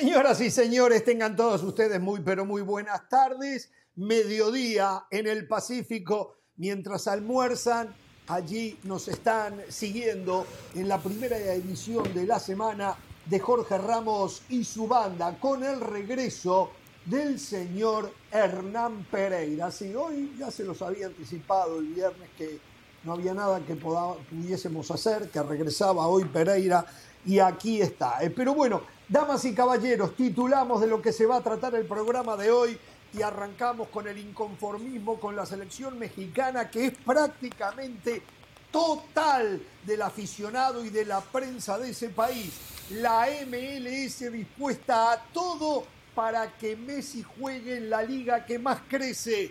Señoras y señores, tengan todos ustedes muy, pero muy buenas tardes. Mediodía en el Pacífico, mientras almuerzan, allí nos están siguiendo en la primera edición de la semana de Jorge Ramos y su banda con el regreso del señor Hernán Pereira. Sí, hoy ya se los había anticipado el viernes que no había nada que pudiésemos hacer, que regresaba hoy Pereira y aquí está. Eh, pero bueno, damas y caballeros, titulamos de lo que se va a tratar el programa de hoy y arrancamos con el inconformismo con la selección mexicana que es prácticamente total del aficionado y de la prensa de ese país. La MLS dispuesta a todo para que Messi juegue en la liga que más crece.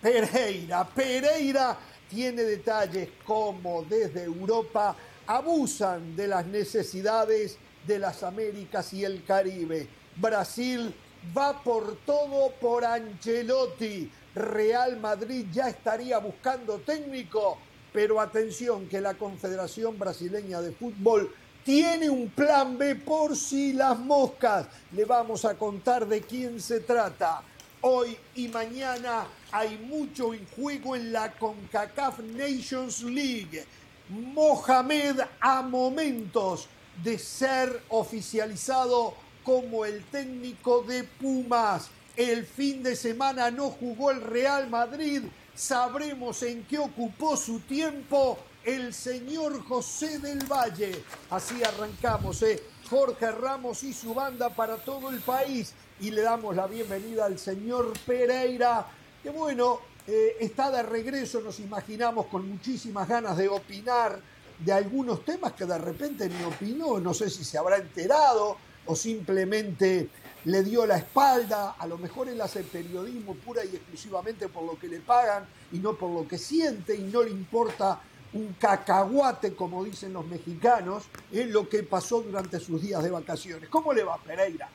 Pereira, Pereira tiene detalles como desde Europa abusan de las necesidades de las Américas y el Caribe. Brasil va por todo por Ancelotti. Real Madrid ya estaría buscando técnico, pero atención que la Confederación Brasileña de Fútbol tiene un plan B por si las moscas. Le vamos a contar de quién se trata. Hoy y mañana hay mucho en juego en la CONCACAF Nations League. Mohamed a momentos de ser oficializado como el técnico de Pumas. El fin de semana no jugó el Real Madrid. Sabremos en qué ocupó su tiempo el señor José del Valle. Así arrancamos, ¿eh? Jorge Ramos y su banda para todo el país. Y le damos la bienvenida al señor Pereira, que bueno, eh, está de regreso, nos imaginamos, con muchísimas ganas de opinar de algunos temas que de repente ni opinó, no sé si se habrá enterado o simplemente le dio la espalda, a lo mejor él hace periodismo pura y exclusivamente por lo que le pagan y no por lo que siente y no le importa un cacahuate, como dicen los mexicanos, en lo que pasó durante sus días de vacaciones. ¿Cómo le va, Pereira?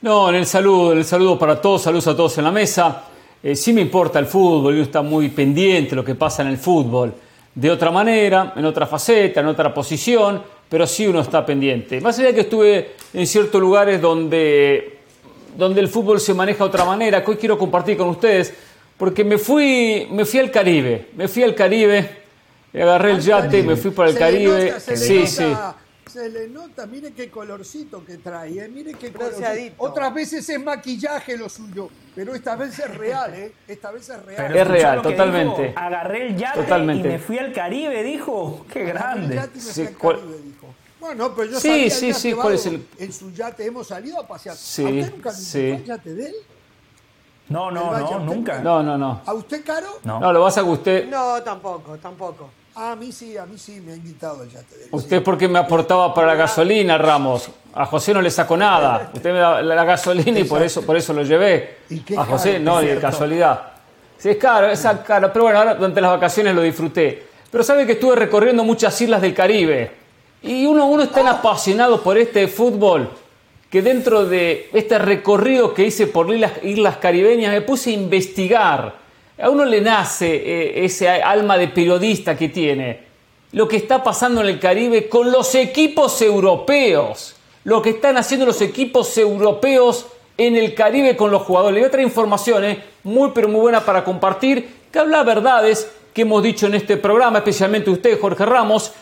No, en el saludo, el saludo para todos, saludos a todos en la mesa. Eh, sí me importa el fútbol, yo está muy pendiente lo que pasa en el fútbol. De otra manera, en otra faceta, en otra posición, pero sí uno está pendiente. Más allá de que estuve en ciertos lugares donde, donde el fútbol se maneja de otra manera, que hoy quiero compartir con ustedes, porque me fui, me fui al Caribe, me fui al Caribe agarré el yate, me fui para el Caribe. sí, sí. Se le nota, mire qué colorcito que trae, ¿eh? mire qué colorcito. Otras veces es maquillaje lo suyo, pero esta vez es real, ¿eh? Esta vez es real. es real, totalmente. agarré el yate y me fui al Caribe, dijo. Qué grande. sí, Bueno, pero yo sí, sí, sí, ¿cuál es el... en su yate hemos salido a pasear. Sí, ¿A usted nunca sí. el yate de él? No, no, no, nunca. No, no, no. ¿A usted, Caro? No. No, lo vas a usted. No, tampoco, tampoco. A mí sí, a mí sí me ha invitado el yate. Usted porque me aportaba para la gasolina, Ramos. A José no le sacó nada. Usted me da la gasolina y por eso, por eso lo llevé. A José no, ni de casualidad. Sí, es caro, es caro. Pero bueno, ahora durante las vacaciones lo disfruté. Pero sabe que estuve recorriendo muchas islas del Caribe. Y uno, uno es tan apasionado por este fútbol que dentro de este recorrido que hice por islas, islas caribeñas me puse a investigar a uno le nace eh, ese alma de periodista que tiene. Lo que está pasando en el Caribe con los equipos europeos. Lo que están haciendo los equipos europeos en el Caribe con los jugadores. Le voy a traer informaciones muy pero muy buenas para compartir, que habla verdades que hemos dicho en este programa, especialmente usted, Jorge Ramos,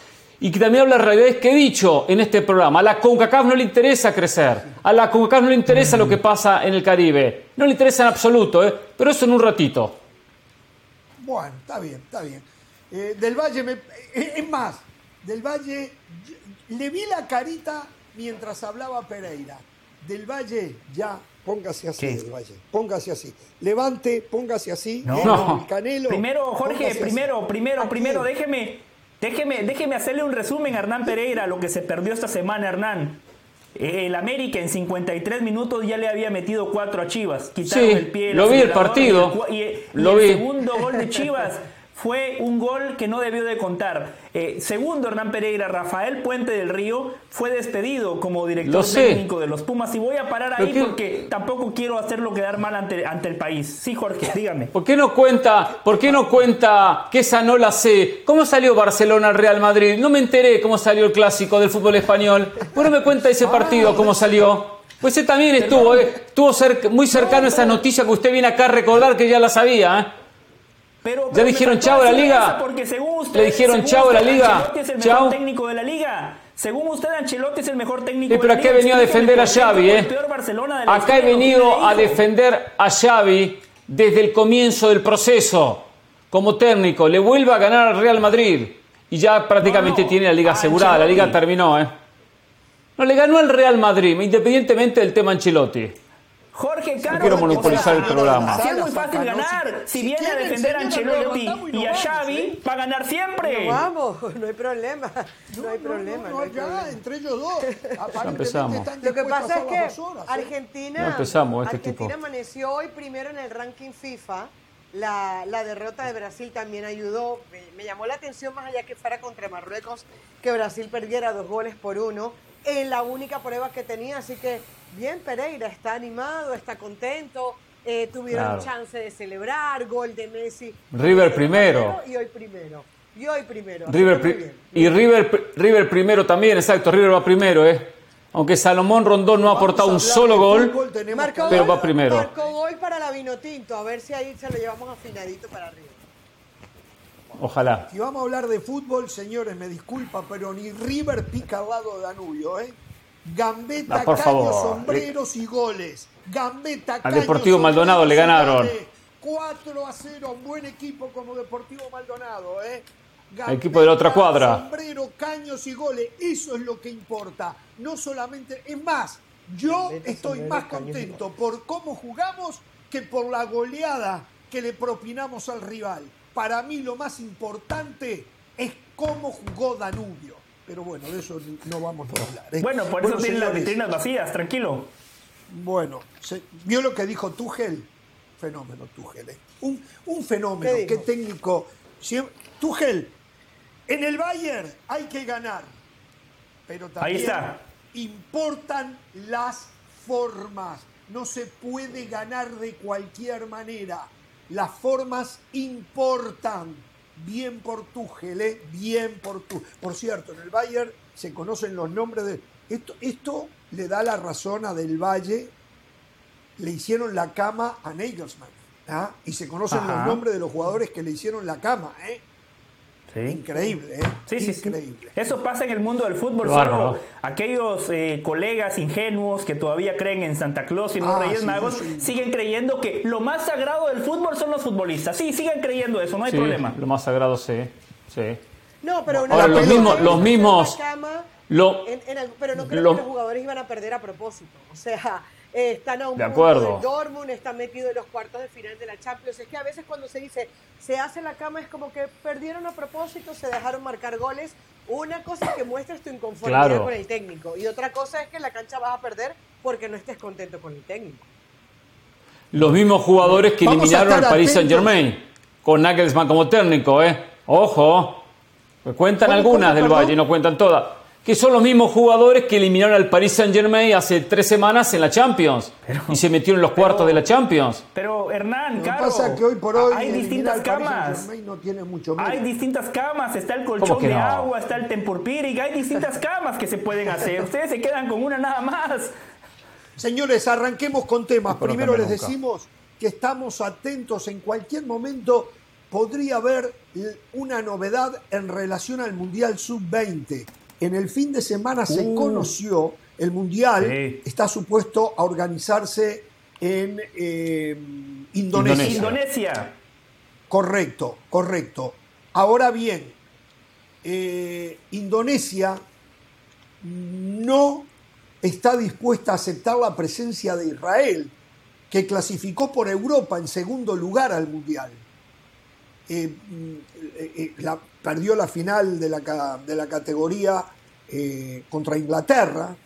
y que también habla realidades que he dicho en este programa. A la CONCACAF no le interesa crecer, a la CONCACAF no le interesa lo que pasa en el Caribe, no le interesa en absoluto, ¿eh? pero eso en un ratito. Bueno, está bien, está bien. Eh, del Valle, me, eh, es más, Del Valle, le vi la carita mientras hablaba Pereira. Del Valle, ya, póngase así, Del Valle, póngase así. Levante, póngase así. No, Canelo. Primero, Jorge, primero, primero, primero, déjeme, déjeme, déjeme hacerle un resumen a Hernán Pereira, lo que se perdió esta semana, Hernán. El América en 53 minutos ya le había metido cuatro a Chivas. Quitaron el pie. Lo vi el partido. Y el, lo vi. segundo gol de Chivas fue un gol que no debió de contar. Eh, segundo, Hernán Pereira, Rafael Puente del Río fue despedido como director técnico de los Pumas. Y voy a parar ahí porque tampoco quiero hacerlo quedar mal ante, ante el país. Sí, Jorge, dígame. ¿Por qué no cuenta, por qué no cuenta que esa no la sé? ¿Cómo salió Barcelona al Real Madrid? No me enteré cómo salió el clásico del fútbol español. ¿Por qué no me cuenta ese partido, cómo salió? Pues él también estuvo, eh, estuvo muy cercano a esa noticia que usted viene acá a recordar que ya la sabía. ¿eh? Pero, ¿Ya dijeron chao a la liga? Porque según usted, ¿Le dijeron chao a la liga? es el mejor técnico de la liga. Según usted, Ancelotti es el mejor técnico pero acá he venido a defender a Xavi, ¿eh? Acá he venido a defender a Xavi desde el comienzo del proceso como técnico. Le vuelve a ganar al Real Madrid y ya prácticamente tiene la liga asegurada. La liga terminó, ¿eh? No, le ganó al Real Madrid, independientemente del tema Ancelotti. Jorge Caro. No quiero monopolizar el programa. es muy fácil ganar. Si, viene a defender a Ancelotti y a Xavi, va a ganar siempre. vamos, no hay problema. No, hay problema. No, ya, entre ellos dos. empezamos. Lo que pasa es que ¿eh? Argentina, empezamos este Argentina amaneció hoy primero en el ranking FIFA. La, la, derrota de Brasil también ayudó. Me, me, llamó la atención, más allá que fuera contra Marruecos, que Brasil perdiera dos goles por uno en la única prueba que tenía. Así que bien, Pereira está animado, está contento. Eh, tuvieron chance de celebrar, gol de Messi. River primero. Y hoy primero. Y hoy primero. River y River, River primero también, exacto. River va primero, ¿eh? Aunque Salomón Rondón no ha aportado un solo gol, pero va primero. Marcó gol para la Vinotinto, a ver si ahí se lo llevamos afinadito para arriba. Ojalá. Si vamos a hablar de fútbol, señores, me disculpa, pero ni River pica al lado de Danubio, ¿eh? Gambeta, por caños, sombreros y goles. Gambeta, Al Deportivo Maldonado le ganaron. 4 a 0, un buen equipo como Deportivo Maldonado, ¿eh? El equipo de la otra cuadra. Sombrero, caños y goles, eso es lo que importa. No solamente, es más, yo estoy más contento por cómo jugamos que por la goleada que le propinamos al rival. Para mí lo más importante es cómo jugó Danubio. Pero bueno, de eso no vamos a hablar. ¿eh? Bueno, por eso tienen las vitrinas vacías, tranquilo. Bueno, ¿vio lo que dijo Tuchel? Fenómeno Tuchel. ¿eh? Un, fenómeno, qué, técnico. Tuchel, en el Bayern hay que ganar, pero también importan las formas. No se puede ganar de cualquier manera. Las formas importan. Bien por Tuchel, ¿eh? bien por tu. Por cierto, en el Bayern se conocen los nombres de. Esto, esto le da la razón a Del Valle. Le hicieron la cama a Nagelsmann. ¿ah? Y se conocen los nombres de los jugadores que le hicieron la cama. ¿eh? Increíble, ¿eh? Sí, Increíble. Eso pasa en el mundo del fútbol. Solo aquellos eh, colegas ingenuos que todavía creen en Santa Claus y los ah, Reyes Magos siguen creyendo que lo más sagrado del fútbol son los futbolistas. Sí, siguen creyendo eso, no hay problema. Lo más sagrado, sí. sí. No, pero Ahora, los mismos, los mismos. pero no creo que los jugadores iban a perder a propósito. O sea, eh, están a un de acuerdo. Dortmund, está metido en los cuartos de final de la Champions. Es que a veces cuando se dice se hace la cama es como que perdieron a propósito, se dejaron marcar goles. Una cosa es que muestres tu inconformidad con el técnico y otra cosa es que en la cancha vas a perder porque no estés contento con el técnico. Los mismos jugadores que eliminaron al Paris Saint Germain con Nagelsmann como técnico, ¿eh? Ojo, cuentan algunas del Valle, no cuentan todas que son los mismos jugadores que eliminaron al Paris Saint Germain hace tres semanas en la Champions y se metieron en los cuartos de la Champions. Pero Hernán, claro, pasa que hoy por hoy hay distintas camas. No tiene mucho hay distintas camas, está el colchón de agua, está el Tempur-Piric, hay distintas camas que se pueden hacer. Ustedes se quedan con una nada más. Señores, arranquemos con temas. Primero les decimos que estamos atentos en cualquier momento podría haber una novedad en relación al Mundial Sub-20 en el fin de semana se uh. conoció, el Mundial está supuesto a organizarse en eh, Indonesia. Indonesia. Correcto, correcto. Ahora bien, eh, Indonesia no está dispuesta a aceptar la presencia de Israel, que clasificó por Europa en segundo lugar al Mundial. Eh, la, perdió la final de la, de la categoría eh, contra Inglaterra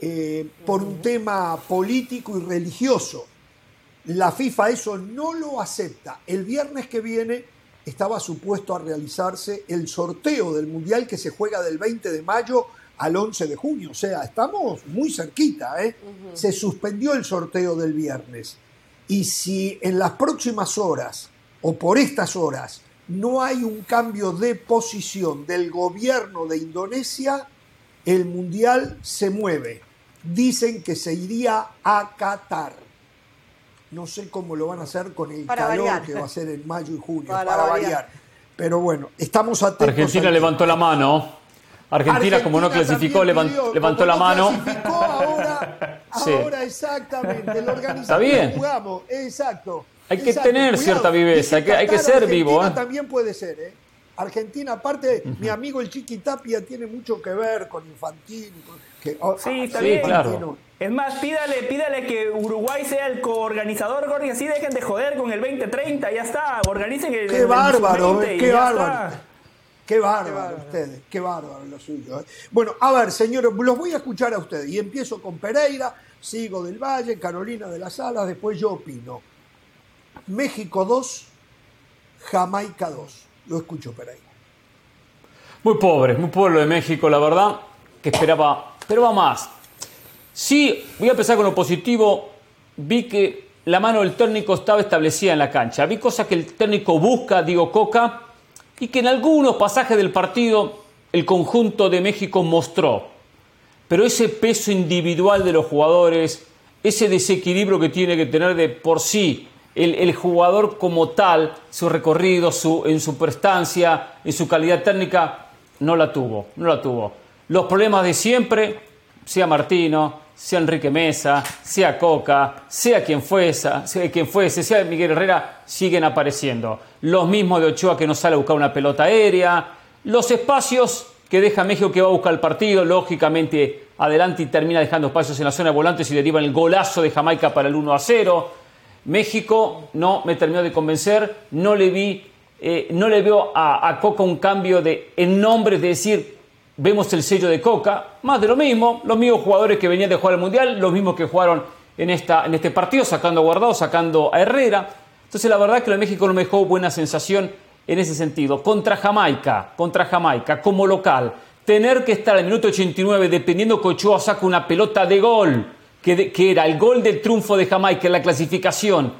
eh, por un tema político y religioso. La FIFA eso no lo acepta. El viernes que viene estaba supuesto a realizarse el sorteo del Mundial que se juega del 20 de mayo al 11 de junio. O sea, estamos muy cerquita. ¿eh? Se suspendió el sorteo del viernes. Y si en las próximas horas o por estas horas no hay un cambio de posición del gobierno de Indonesia, el mundial se mueve. dicen que se iría a Qatar. No sé cómo lo van a hacer con el calor que va a ser en mayo y junio, para, variar. Pero bueno, estamos atentos. Argentina levantó la mano. Argentina, como no clasificó, levantó, la mano. Ahora, ahora exactamente. El Está bien. Jugamos, exacto. Hay que tener cierta viveza, hay que, hay que ser vivo. ¿eh? También puede ser, ¿eh? Argentina, aparte, mi amigo el Chiqui Tapia tiene mucho que ver con Infantino. Oh, sí, está bien. Claro. Es más, pídale, pídale que Uruguay sea el coorganizador, Jorge, así dejen de joder con el 2030, ya está, organicen el Qué bárbaro, qué bárbaro. Qué bárbaro, ustedes, qué bárbaro lo suyo. ¿eh? Bueno, a ver, señores, los voy a escuchar a ustedes. Y empiezo con Pereira, sigo del Valle, Carolina de las Alas, después yo opino. México 2, Jamaica 2. Lo escucho, Pereira. Muy pobre, muy pobre lo de México, la verdad, que esperaba, pero va más. Sí, voy a empezar con lo positivo. Vi que la mano del técnico estaba establecida en la cancha. Vi cosas que el técnico busca, digo Coca, y que en algunos pasajes del partido el conjunto de México mostró. Pero ese peso individual de los jugadores, ese desequilibrio que tiene que tener de por sí el, jugador como tal, su recorrido, su, en su prestancia, en su calidad técnica, no la tuvo, no la tuvo. Los problemas de siempre, sea Martino, sea Enrique Mesa, sea Coca, sea quien fuese, sea quien fuese, sea Miguel Herrera, siguen apareciendo. Los mismos de Ochoa que no sale a buscar una pelota aérea, los espacios que deja México que va a buscar el partido, lógicamente adelante y termina dejando espacios en la zona de volantes y deriva el golazo de Jamaica para el 1 a 0. México no me terminó de convencer, no le vi, eh, no le veo a, Coca un cambio de en nombre de decir vemos el sello de Coca, más de lo mismo, los mismos jugadores que venían de jugar el Mundial, los mismos que jugaron en, esta, en este partido, sacando a Guardado, sacando a Herrera. Entonces la verdad que el México no me dejó buena sensación en ese sentido. Contra Jamaica, contra Jamaica, como local, tener que estar al minuto 89 dependiendo que Ochoa saque una pelota de gol, que, era el gol del triunfo de Jamaica en la clasificación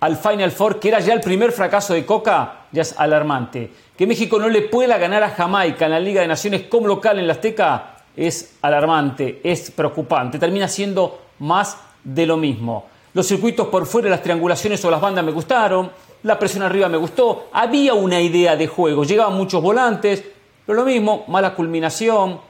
al Final Four, que era ya el primer fracaso de Coca, ya es alarmante que México no le pueda ganar a Jamaica en la Liga de Naciones como local en la Azteca es alarmante, es preocupante. Termina siendo más de lo mismo. Los circuitos por fuera, las triangulaciones o las bandas me gustaron, la presión arriba me gustó, había una idea de juego, llegaban muchos volantes, pero lo mismo, mala culminación,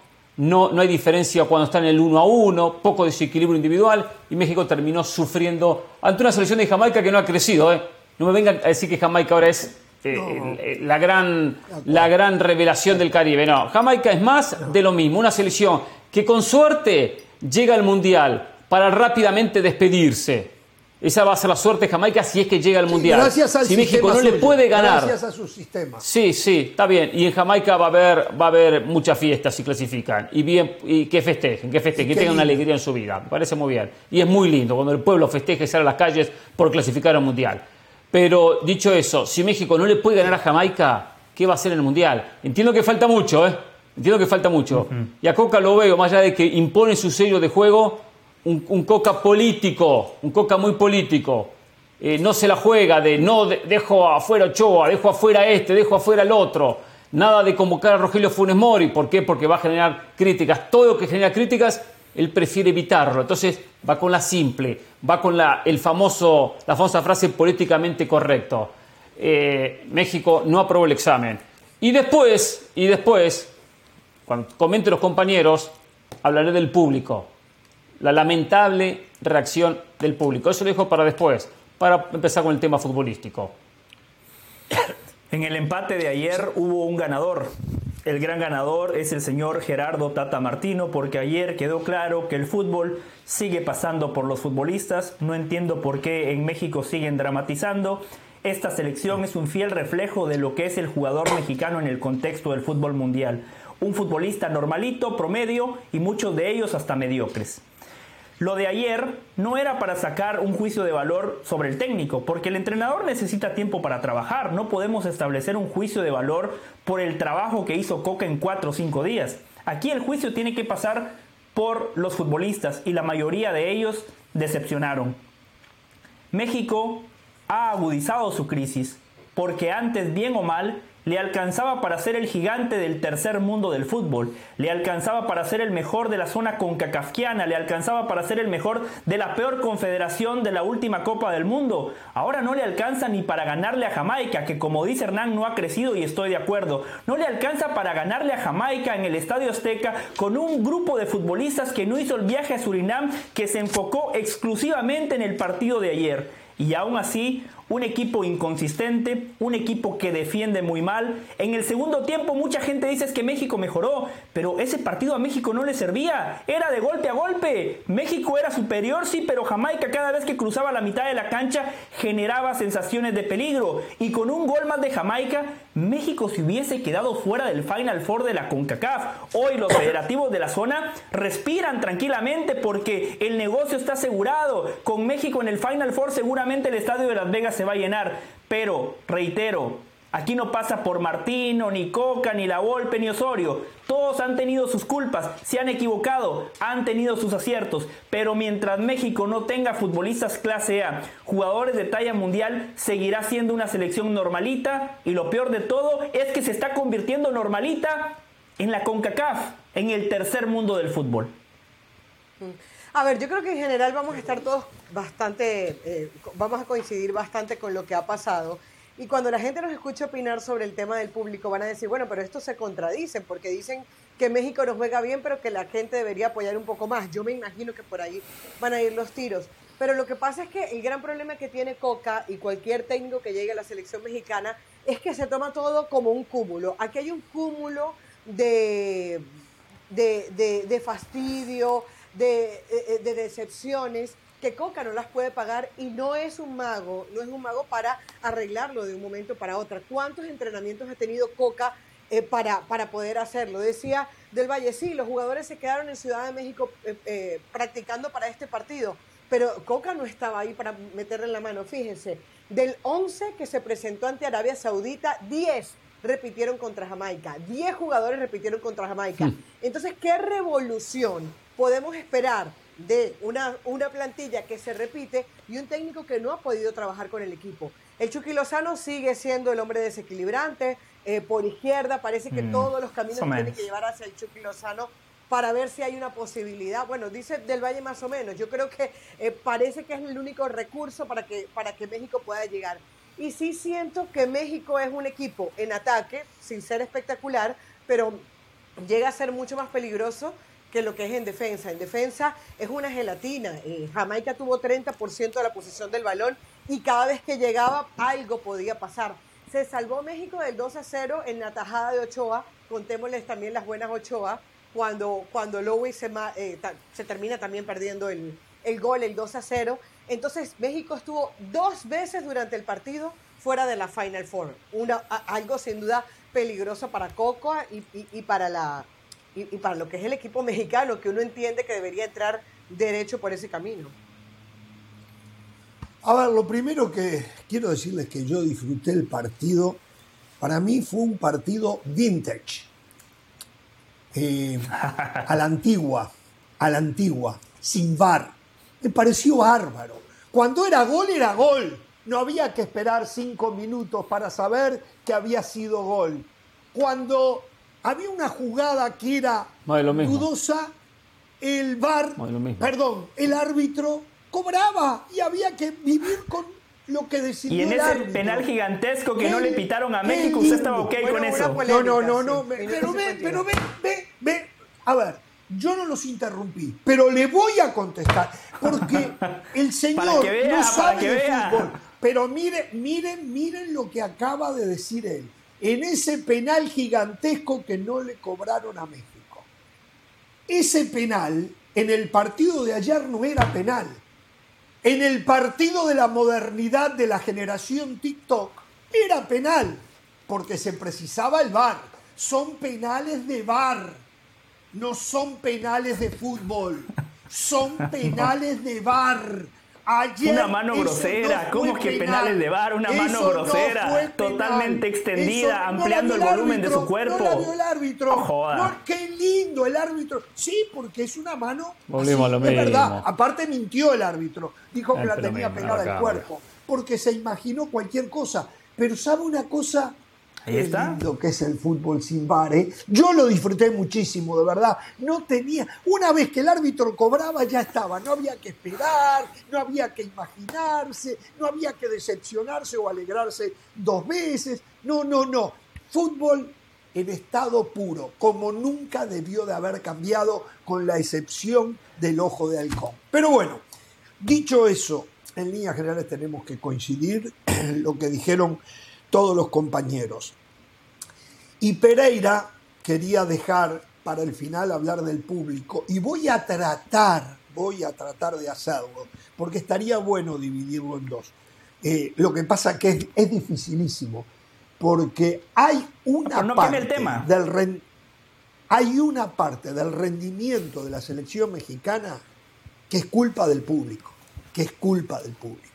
no, no hay diferencia cuando están en el 1 a 1, poco desequilibrio individual y México terminó sufriendo ante una selección de Jamaica que no ha crecido. ¿eh? No me vengan a decir que Jamaica ahora es eh, la, gran, la gran revelación del Caribe. No, Jamaica es más de lo mismo, una selección que con suerte llega al Mundial para rápidamente despedirse. Esa va a ser la suerte de Jamaica si es que llega al Mundial. gracias al si México no le puede ganar. Gracias a su sistema. Sí, sí, está bien. Y en Jamaica va a haber, va a haber muchas fiestas si clasifican. Y bien, y que festejen, que festejen, que tengan una alegría en su vida. Me parece muy bien. Y es muy lindo cuando el pueblo festeja y sale a las calles por clasificar al Mundial. Pero dicho eso, si México no le puede ganar a Jamaica, ¿qué va a hacer en el Mundial? Entiendo que falta mucho, ¿eh? Entiendo que falta mucho. Y a Coca lo veo, más allá de que impone su sello de juego, un, Coca político, un Coca muy político. Eh, no se la juega de no dejo afuera Ochoa, dejo afuera este, dejo afuera el otro. Nada de convocar a Rogelio Funes Mori. ¿Por qué? Porque va a generar críticas. Todo lo que genera críticas él prefiere evitarlo. Entonces va con la simple, va con la, el famoso, la famosa frase políticamente correcto. Eh, México no aprobó el examen. Y después, y después, cuando comente los compañeros, hablaré del público. La lamentable reacción del público. Eso lo dejo para después, para empezar con el tema futbolístico. En el empate de ayer hubo un ganador. El gran ganador es el señor Gerardo Tata Martino porque ayer quedó claro que el fútbol sigue pasando por los futbolistas. No entiendo por qué en México siguen dramatizando. Esta selección es un fiel reflejo de lo que es el jugador mexicano en el contexto del fútbol mundial. Un futbolista normalito, promedio y muchos de ellos hasta mediocres. Lo de ayer no era para sacar un juicio de valor sobre el técnico, porque el entrenador necesita tiempo para trabajar. No podemos establecer un juicio de valor por el trabajo que hizo Coca en cuatro o cinco días. Aquí el juicio tiene que pasar por los futbolistas y la mayoría de ellos decepcionaron. México ha agudizado su crisis porque antes, bien o mal, le alcanzaba para ser el gigante del tercer mundo del fútbol, le alcanzaba para ser el mejor de la zona concacafquiana, le alcanzaba para ser el mejor de la peor confederación de la última Copa del Mundo. Ahora no le alcanza ni para ganarle a Jamaica, que como dice Hernán no ha crecido y estoy de acuerdo. No le alcanza para ganarle a Jamaica en el Estadio Azteca con un grupo de futbolistas que no hizo el viaje a Surinam, que se enfocó exclusivamente en el partido de ayer. Y aún así, un equipo inconsistente, un equipo que defiende muy mal. En el segundo tiempo mucha gente dice que México mejoró, pero ese partido a México no le servía, era de golpe a golpe. México era superior, sí, pero Jamaica cada vez que cruzaba la mitad de la cancha generaba sensaciones de peligro. Y con un gol más de Jamaica, México se hubiese quedado fuera del Final Four de la CONCACAF. Hoy los federativos de la zona respiran tranquilamente porque el negocio está asegurado. Con México en el Final Four seguramente el estadio de Las Vegas se va a llenar. Pero, reitero, aquí no pasa por Martino, ni Coca, ni La Volpe, ni Osorio. Todos han tenido sus culpas, se han equivocado, han tenido sus aciertos. Pero mientras México no tenga futbolistas clase A, jugadores de talla mundial, seguirá siendo una selección normalita. Y lo peor de todo es que se está convirtiendo normalita en la CONCACAF, en el tercer mundo del fútbol. A ver, yo creo que en general vamos a estar todos bastante, eh, vamos a coincidir bastante con lo que ha pasado. Y cuando la gente nos escucha opinar sobre el tema del público, van a decir, bueno, pero esto se contradice, porque dicen que México nos juega bien, pero que la gente debería apoyar un poco más. Yo me imagino que por ahí van a ir los tiros. Pero lo que pasa es que el gran problema que tiene Coca y cualquier técnico que llegue a la selección mexicana es que se toma todo como un cúmulo. Aquí hay un cúmulo de, de, de, fastidio, de, eh, de decepciones que Coca no las puede pagar y no es un mago, no es un mago para arreglarlo de un momento para otro. ¿Cuántos entrenamientos ha tenido Coca eh, para, para poder hacerlo? Decía Del Valle, sí, los jugadores se quedaron en Ciudad de México eh, eh, practicando para este partido, pero Coca no estaba ahí para meterle la mano. Fíjense, del 11 que se presentó ante Arabia Saudita, 10 repitieron contra Jamaica, 10 jugadores repitieron contra Jamaica. Hmm. Entonces, ¿qué revolución podemos esperar de una, una plantilla que se repite y un técnico que no ha podido trabajar con el equipo. El Chucky Lozano sigue siendo el hombre desequilibrante, eh, por izquierda, parece que mm, todos los caminos tienen que llevar hacia el Chucky Lozano para ver si hay una posibilidad. Bueno, dice Del Valle más o menos, yo creo que eh, parece que es el único recurso para que, para que México pueda llegar. Y sí siento que México es un equipo en ataque, sin ser espectacular, pero llega a ser mucho más peligroso que lo que es en defensa. En defensa es una gelatina. Eh, Jamaica tuvo 30% de la posición del balón y cada vez que llegaba algo podía pasar. Se salvó México del 2 a 0 en la tajada de Ochoa. Contémosles también las buenas Ochoa. Cuando, cuando Lowe se, eh, se termina también perdiendo el, el gol, el 2 a 0. Entonces México estuvo dos veces durante el partido fuera de la Final Four. Una, algo sin duda peligroso para Cocoa y, y para la, y, para lo que es el equipo mexicano, que uno entiende que debería entrar derecho por ese camino. A ver, lo primero que quiero decirles que yo disfruté el partido, para mí fue un partido vintage, eh, a la antigua, a la antigua, sin bar. Me pareció bárbaro. Cuando era gol, era gol. No había que esperar cinco minutos para saber que había sido gol. Cuando había una jugada que era dudosa, el VAR, perdón, el árbitro cobraba y había que vivir con lo que decidió Y en ese penal gigantesco que no le pitaron a México, usted estaba ok con eso. no, no, no, no, pero ve, pero ve, ve, ve, a ver, yo no los interrumpí, pero le voy a contestar, porque el señor no sabe de fútbol. Pero miren, miren, miren lo que acaba de decir él en ese penal gigantesco que no le cobraron a México. Ese penal en el partido de ayer no era penal. En el partido de la modernidad de la generación TikTok era penal, porque se precisaba el VAR. Son penales de VAR, no son penales de fútbol, son penales de VAR una mano grosera, ¿cómo es que penales de bar? Una mano grosera, totalmente extendida, ampliando el volumen de su cuerpo. No la vio el árbitro. qué lindo el árbitro. Sí, porque es una mano. Así, lo es verdad. Aparte mintió el árbitro. Dijo que la tenía pegada al cuerpo. Porque se imaginó cualquier cosa. Pero sabe una cosa, Ahí está. Lo que es el fútbol sin bar, ¿eh? Yo lo disfruté muchísimo, de verdad. No tenía. Una vez que el árbitro cobraba, ya estaba. No había que esperar, no había que imaginarse, no había que decepcionarse o alegrarse dos veces. No, no, no. Fútbol en estado puro, como nunca debió de haber cambiado, con la excepción del ojo de halcón. Pero bueno, dicho eso, en líneas generales tenemos que coincidir en lo que dijeron todos los compañeros. Y Pereira quería dejar para el final hablar del público y voy a tratar, voy a tratar de hacerlo, porque estaría bueno dividirlo en dos. Eh, lo que pasa que es, es dificilísimo, porque hay una parte del hay una parte del rendimiento de la selección mexicana que es culpa del público, que es culpa del público.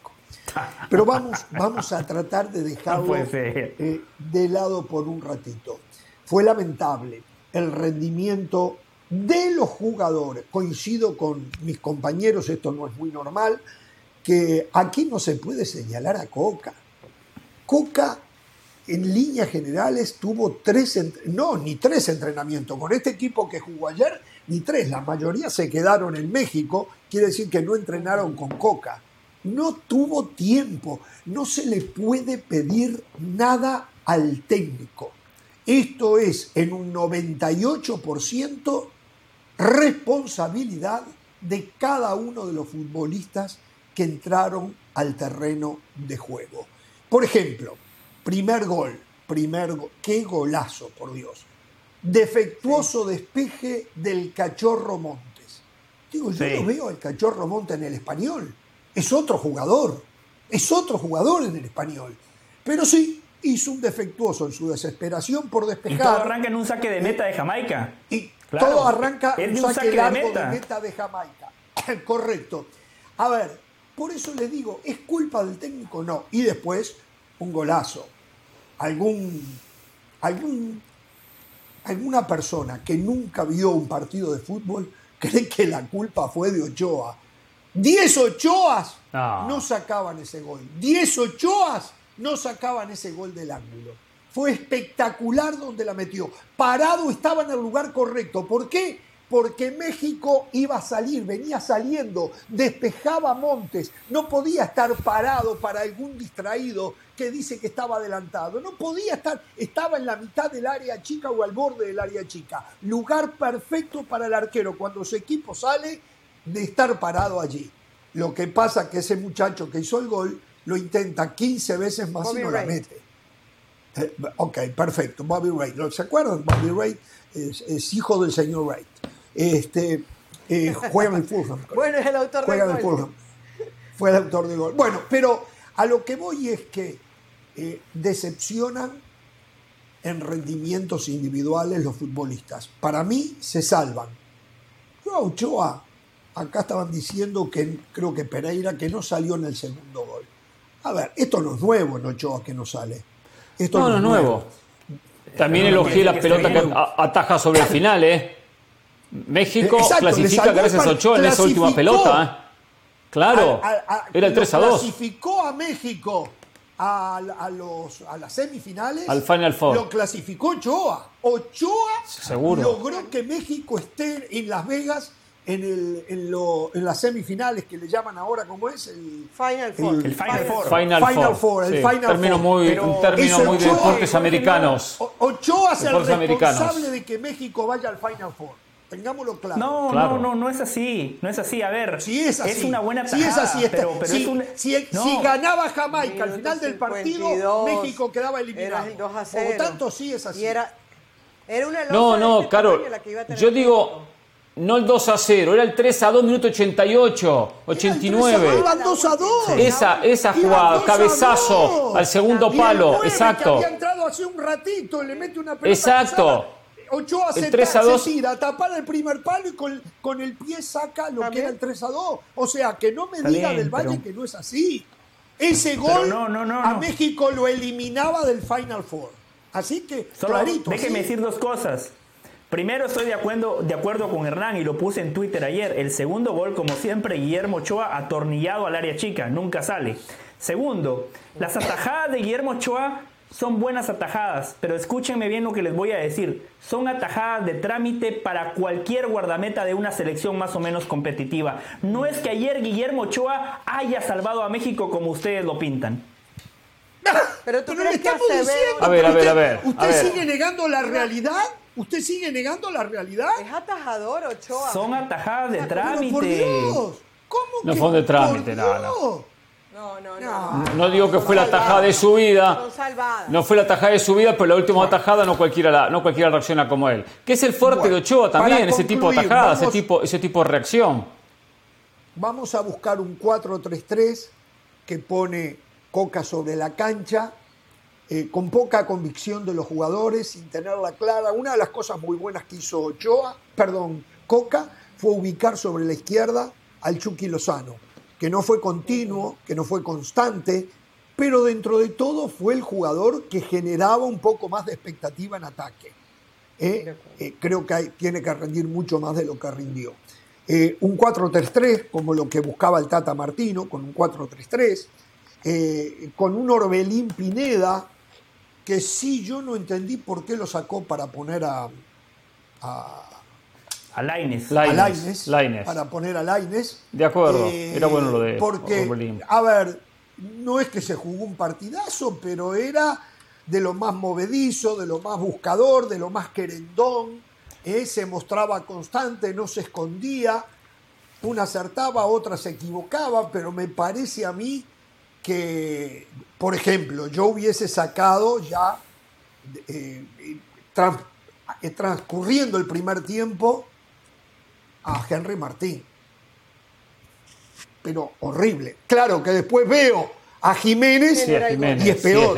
Pero vamos, vamos a tratar de dejarlo eh, de lado por un ratito. Fue lamentable el rendimiento de los jugadores. Coincido con mis compañeros, esto no es muy normal, que aquí no se puede señalar a Coca. Coca en líneas generales tuvo tres, no, ni tres entrenamientos. Con este equipo que jugó ayer, ni tres. La mayoría se quedaron en México, quiere decir que no entrenaron con Coca no tuvo tiempo. No se le puede pedir nada al técnico. Esto es en un 98% responsabilidad de cada uno de los futbolistas que entraron al terreno de juego. Por ejemplo, primer gol, primer qué golazo, por Dios. Defectuoso despeje del cachorro Montes. Digo, yo lo veo al cachorro Montes en el español es otro jugador, es otro jugador en el español. Pero sí, hizo un defectuoso en su desesperación por despejar. Y todo arranca en un saque de meta de Jamaica. Y todo arranca en un saque, largo de meta. de meta de Jamaica. Correcto. A ver, por eso les digo, ¿es culpa del técnico? No. Y después, un golazo. Algún, algún, alguna persona que nunca vio un partido de fútbol cree que la culpa fue de Ochoa. 10 Ochoas no. sacaban ese gol. 10 Ochoas no sacaban ese gol del ángulo. Fue espectacular donde la metió. Parado estaba en el lugar correcto. ¿Por qué? Porque México iba a salir, venía saliendo, despejaba Montes, no podía estar parado para algún distraído que dice que estaba adelantado, no podía estar, estaba en la mitad del área chica o al borde del área chica. Lugar perfecto para el arquero. Cuando su equipo sale, de estar parado allí. Lo que pasa que ese muchacho que hizo el gol lo intenta 15 veces más y no la mete. Eh, ok, perfecto. Bobby Wright. ¿Se acuerdan? Bobby Wright es, hijo del señor Wright. Este, eh, juega en el Fulham. bueno, es el autor del gol. Fulham. Fue el autor del gol. Bueno, pero a lo que voy es que eh, decepcionan en rendimientos individuales los futbolistas. Para mí se salvan. Yo Ochoa acá estaban diciendo que creo que Pereira que no salió en el segundo gol. A ver, esto no es nuevo en Ochoa que no sale. Esto no, no es nuevo. También elogié la pelota que ataja sobre el final, ¿eh? México clasifica gracias a Ochoa en esa última pelota. ¿eh? Claro, era el 3 a 2. Clasificó a México a, los, a las semifinales. Al Final Four. Lo clasificó Ochoa. Ochoa logró que México esté en Las Vegas en, el, en, lo, en, las semifinales que le llaman ahora, ¿cómo es? El Final Four. El, Final, Four. Final, Four. el Final término Muy, un término muy de deportes americanos. Ochoa es el responsable de que México vaya al Final Four. Tengámoslo claro. No, no, no, no es así. No es así. A ver, si es, así, es una buena Si es así, pero, pero si, es un... si, si, ganaba Jamaica al final del partido, México quedaba eliminado. Era 2 a 0. Por lo tanto, sí es así. Y era, era una no, no, Carol. Yo digo no el 2 a 0, era el 3 a 2, minuto 88, 89. Iban 2 a 2. Esa, esa jugada, cabezazo al segundo palo, exacto. Que había entrado hace un ratito, le mete una pelota. Exacto. Ochoa el se, 3 a 2. se tira, tapar el primer palo y con, con el pie saca lo que era el 3 a 2. O sea, que no me diga del Valle que no es así. Ese gol a México lo eliminaba del Final Four. Así que, Solo clarito. Déjeme decir dos cosas. Primero estoy de acuerdo, de acuerdo con Hernán y lo puse en Twitter ayer. El segundo gol, como siempre, Guillermo Ochoa atornillado al área chica, nunca sale. Segundo, las atajadas de Guillermo Ochoa son buenas atajadas, pero escúchenme bien lo que les voy a decir. Son atajadas de trámite para cualquier guardameta de una selección más o menos competitiva. No es que ayer Guillermo Ochoa haya salvado a México como ustedes lo pintan. Pero tú crees que diciendo, A ver, a ver, a ver. ¿Usted sigue negando la realidad? ¿Usted sigue negando la realidad? Es atajador, Ochoa. Son atajadas de trámite. ¿Cómo no fue de trámite, nada. No, no, no. No digo que fue la tajada de su vida. No fue la tajada de su vida, pero la última tajada no cualquiera, no cualquiera reacciona como él. ¿Qué es el fuerte de Ochoa también, ese tipo de tajada, ese, tipo, ese tipo de reacción. Vamos a buscar un 4-3-3 que pone Coca sobre la cancha, eh, con poca convicción de los jugadores, sin tenerla clara. Una de las cosas muy buenas que hizo Ochoa, perdón, Coca, fue ubicar sobre la izquierda al Chucky Lozano que no fue continuo, que no fue constante, pero dentro de todo fue el jugador que generaba un poco más de expectativa en ataque. ¿eh? Eh, creo que tiene que rendir mucho más de lo que rindió. Eh, un 4-3-3, como lo que buscaba el Tata Martino, con un 4-3-3, con un Orbelín Pineda, que sí yo no entendí por qué lo sacó para poner a, a Laines. Para poner a Laines. De acuerdo, eh, era bueno lo de Porque, a ver, no es que se jugó un partidazo, pero era de lo más movedizo, de lo más buscador, de lo más querendón. Eh, se mostraba constante, no se escondía. Una acertaba, otra se equivocaba, pero me parece a mí que, por ejemplo, yo hubiese sacado ya, eh, transcurriendo el primer tiempo, a Henry Martín. Pero horrible. Claro que después veo a Jiménez, y es peor.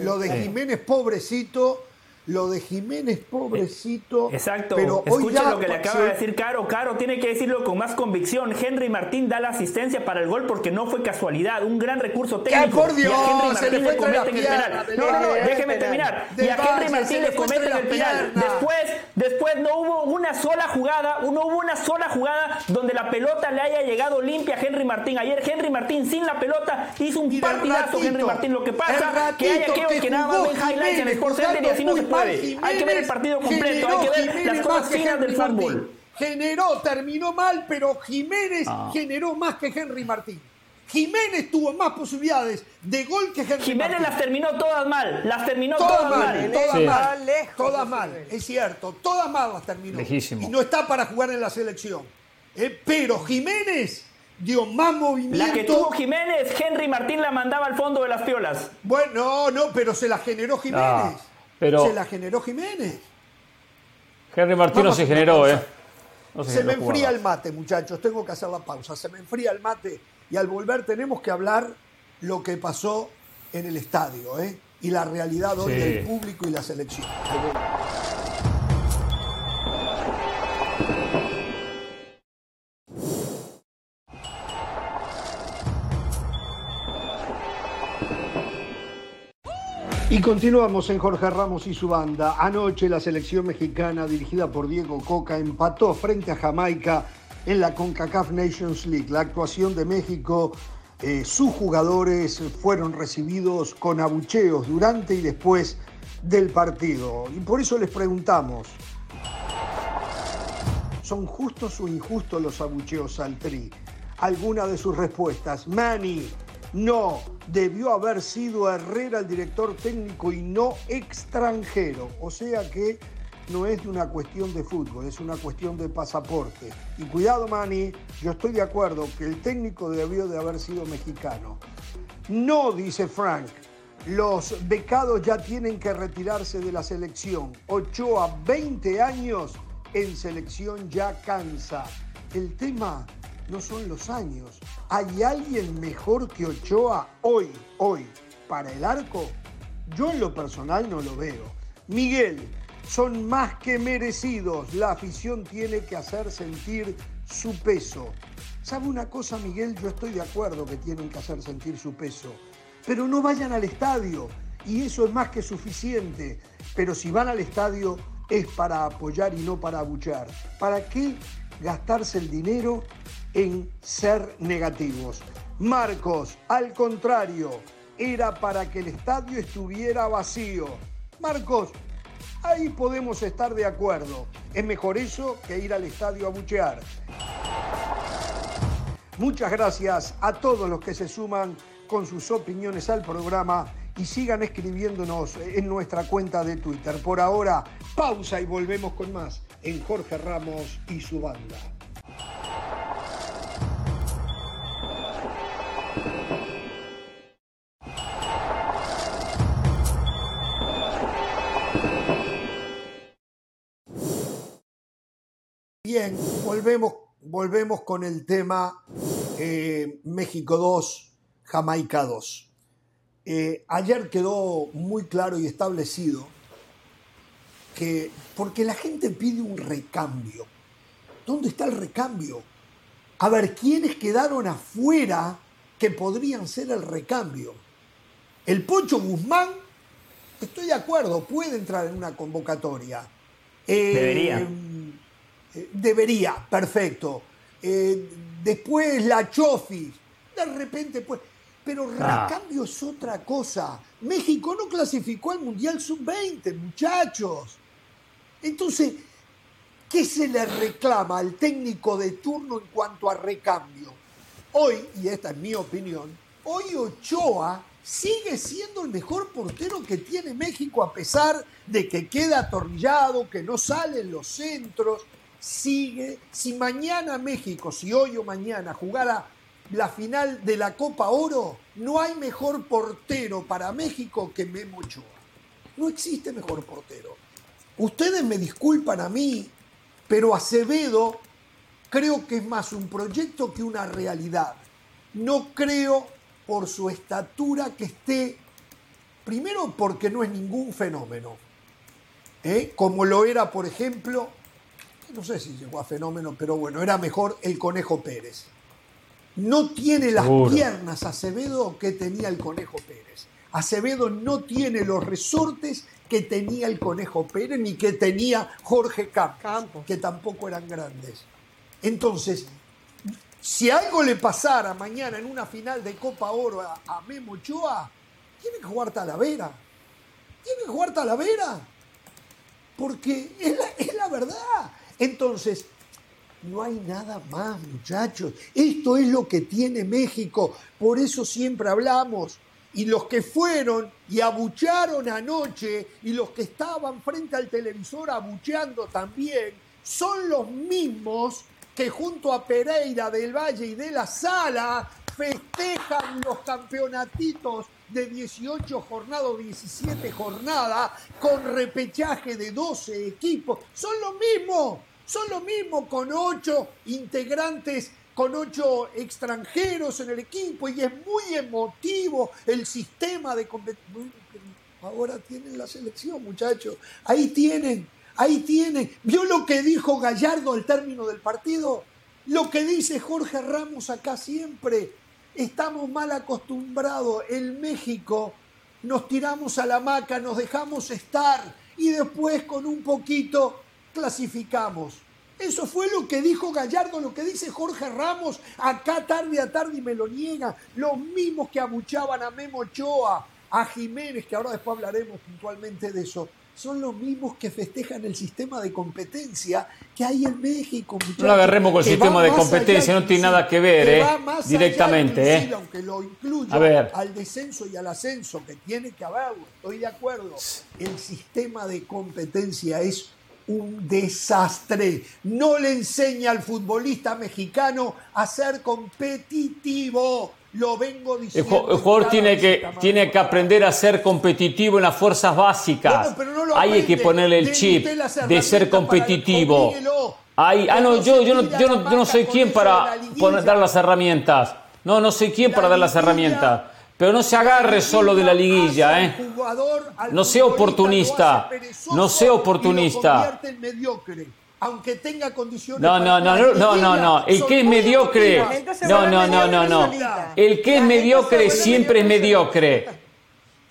Lo de Jiménez, pobrecito, lo de Jiménez, pobrecito. Exacto. Pero Escucha lo que le acaba de decir Caro. Caro tiene que decirlo con más convicción. Henry Martín da la asistencia para el gol porque no fue casualidad. Un gran recurso técnico. por Dios! Y a Henry Martín le, cometen el penal. No, no, no, déjeme terminar. Y a Henry Martín le cometen el penal. Después, después no hubo una sola jugada, no hubo una sola jugada donde la pelota le haya llegado limpia a Henry Martín. Ayer Henry Martín sin la pelota hizo un partidazo Henry Martín. Lo que pasa que hay aquellos que, nada más ven highlights en el Sport Center y así no se puede hay que ver el partido completo, hay que ver las cosas finas del fútbol. Generó, terminó mal, pero Jiménez ah. generó más que Henry Martín. Jiménez tuvo más posibilidades de gol que Henry Jiménez las terminó todas mal, las terminó todas, mal. Todas mal, todas mal, es cierto, todas mal las terminó. Y no está para jugar en la selección. Eh, pero Jiménez dio más movimiento. La que tuvo Jiménez, Henry Martín la mandaba al fondo de las piolas. Bueno, no, no, pero se la generó Jiménez. Se la generó Jiménez. Henry Martín no se generó, ¿eh? se, me enfría el mate, muchachos. Tengo que hacer la pausa. Se me enfría el mate. Y al volver tenemos que hablar lo que pasó en el estadio, ¿eh? Y la realidad hoy del público y la selección. Y continuamos en Jorge Ramos y su banda. Anoche la selección mexicana dirigida por Diego Coca empató frente a Jamaica en la CONCACAF Nations League. La actuación de México, eh, sus jugadores fueron recibidos con abucheos durante y después del partido. Y por eso les preguntamos, ¿son justos o injustos los abucheos al Tri? Alguna de sus respuestas. Manny, no, debió haber sido Herrera el director técnico y no extranjero. O sea que no es de una cuestión de fútbol, es una cuestión de pasaporte. Y cuidado, Manny, yo estoy de acuerdo que el técnico debió de haber sido mexicano. No, dice Frank, los becados ya tienen que retirarse de la selección. Ochoa, 20 años en selección ya cansa. El tema no son los años. ¿Hay alguien mejor que Ochoa hoy, hoy, para el arco? Yo en lo personal no lo veo. Miguel, son más que merecidos. La afición tiene que hacer sentir su peso. ¿Sabe una cosa, Miguel? Yo estoy de acuerdo que tienen que hacer sentir su peso. Pero no vayan al estadio. Y eso es más que suficiente. Pero si van al estadio es para apoyar y no para abuchar. ¿Para qué gastarse el dinero en ser negativos. Marcos, al contrario, era para que el estadio estuviera vacío. Marcos, ahí podemos estar de acuerdo. Es mejor eso que ir al estadio a buchear. Muchas gracias a todos los que se suman con sus opiniones al programa y sigan escribiéndonos en nuestra cuenta de Twitter. Por ahora, pausa y volvemos con más en Jorge Ramos y su banda. Bien, volvemos, volvemos con el tema eh, México 2, Jamaica 2. Eh, ayer quedó muy claro y establecido que, porque la gente pide un recambio. ¿Dónde está el recambio? A ver, ¿quiénes quedaron afuera que podrían ser el recambio? El Pocho Guzmán, estoy de acuerdo, puede entrar en una convocatoria. Eh, Debería debería, perfecto. Eh, después la Chofi, de repente, pues. Pero ah. recambio es otra cosa. México no clasificó al Mundial Sub-20, muchachos. Entonces, ¿qué se le reclama al técnico de turno en cuanto a recambio? Hoy, y esta es mi opinión, hoy Ochoa sigue siendo el mejor portero que tiene México a pesar de que queda atornillado, que no salen los centros, sigue, si mañana México, si hoy o mañana jugara la final de la Copa Oro, no hay mejor portero para México que Memo Ochoa. No existe mejor portero. Ustedes me disculpan a mí, pero Acevedo creo que es más un proyecto que una realidad. No creo por su estatura que esté, primero porque no es ningún fenómeno, ¿eh? como lo era, por ejemplo, no sé si llegó a fenómeno, pero bueno, era mejor el Conejo Pérez. No tiene las piernas Acevedo que tenía el Conejo Pérez. Acevedo no tiene los resortes que tenía el Conejo Pérez ni que tenía Jorge Campos, que tampoco eran grandes. Entonces, si algo le pasara mañana en una final de Copa Oro a, Memo Ochoa, tiene que jugar Talavera. Tiene que jugar Talavera. Porque es la verdad. Entonces, no hay nada más, muchachos. Esto es lo que tiene México. Por eso siempre hablamos. Y los que fueron y abucharon anoche y los que estaban frente al televisor abucheando también, son los mismos que junto a Pereira del Valle y de la Sala festejan los campeonatitos de 18 jornadas 17 jornadas con repechaje de 12 equipos. Son los mismos. Son lo mismo con ocho integrantes, con ocho extranjeros en el equipo y es muy emotivo el sistema de competición. Ahora tienen la selección, muchachos. Ahí tienen, ahí tienen. ¿Vio lo que dijo Gallardo al término del partido? Lo que dice Jorge Ramos acá siempre. Estamos mal acostumbrados. En México nos tiramos a la maca, nos dejamos estar y después con un poquito clasificamos. Eso fue lo que dijo Gallardo, lo que dice Jorge Ramos, acá tarde a tarde y me lo niega. Los mismos que abuchaban a Memo Ochoa, a Jiménez, que ahora después hablaremos puntualmente de eso, son los mismos que festejan el sistema de competencia que hay en México. No lo agarremos con el sistema de competencia, no tiene nada que ver, eh, directamente. eh. Aunque lo incluyo a ver. al descenso y al ascenso, que tiene que haberlo, estoy de acuerdo. El sistema de competencia es un desastre. No le enseña al futbolista mexicano a ser competitivo. Lo vengo diciendo. El, jugador tiene que, tiene que aprender a ser competitivo en las fuerzas básicas. Hay que ponerle el chip de ser competitivo. Hay, ah, no, yo, yo, no, yo, no, soy quien para dar las herramientas. No, no soy quien para dar las herramientas. Pero no se agarre solo de la liguilla, ¿eh? No sea oportunista. No sea oportunista. Aunque tenga condiciones. No, no, no, no, no, no. El que es mediocre. No, no, no, no, no. El que es mediocre siempre es mediocre.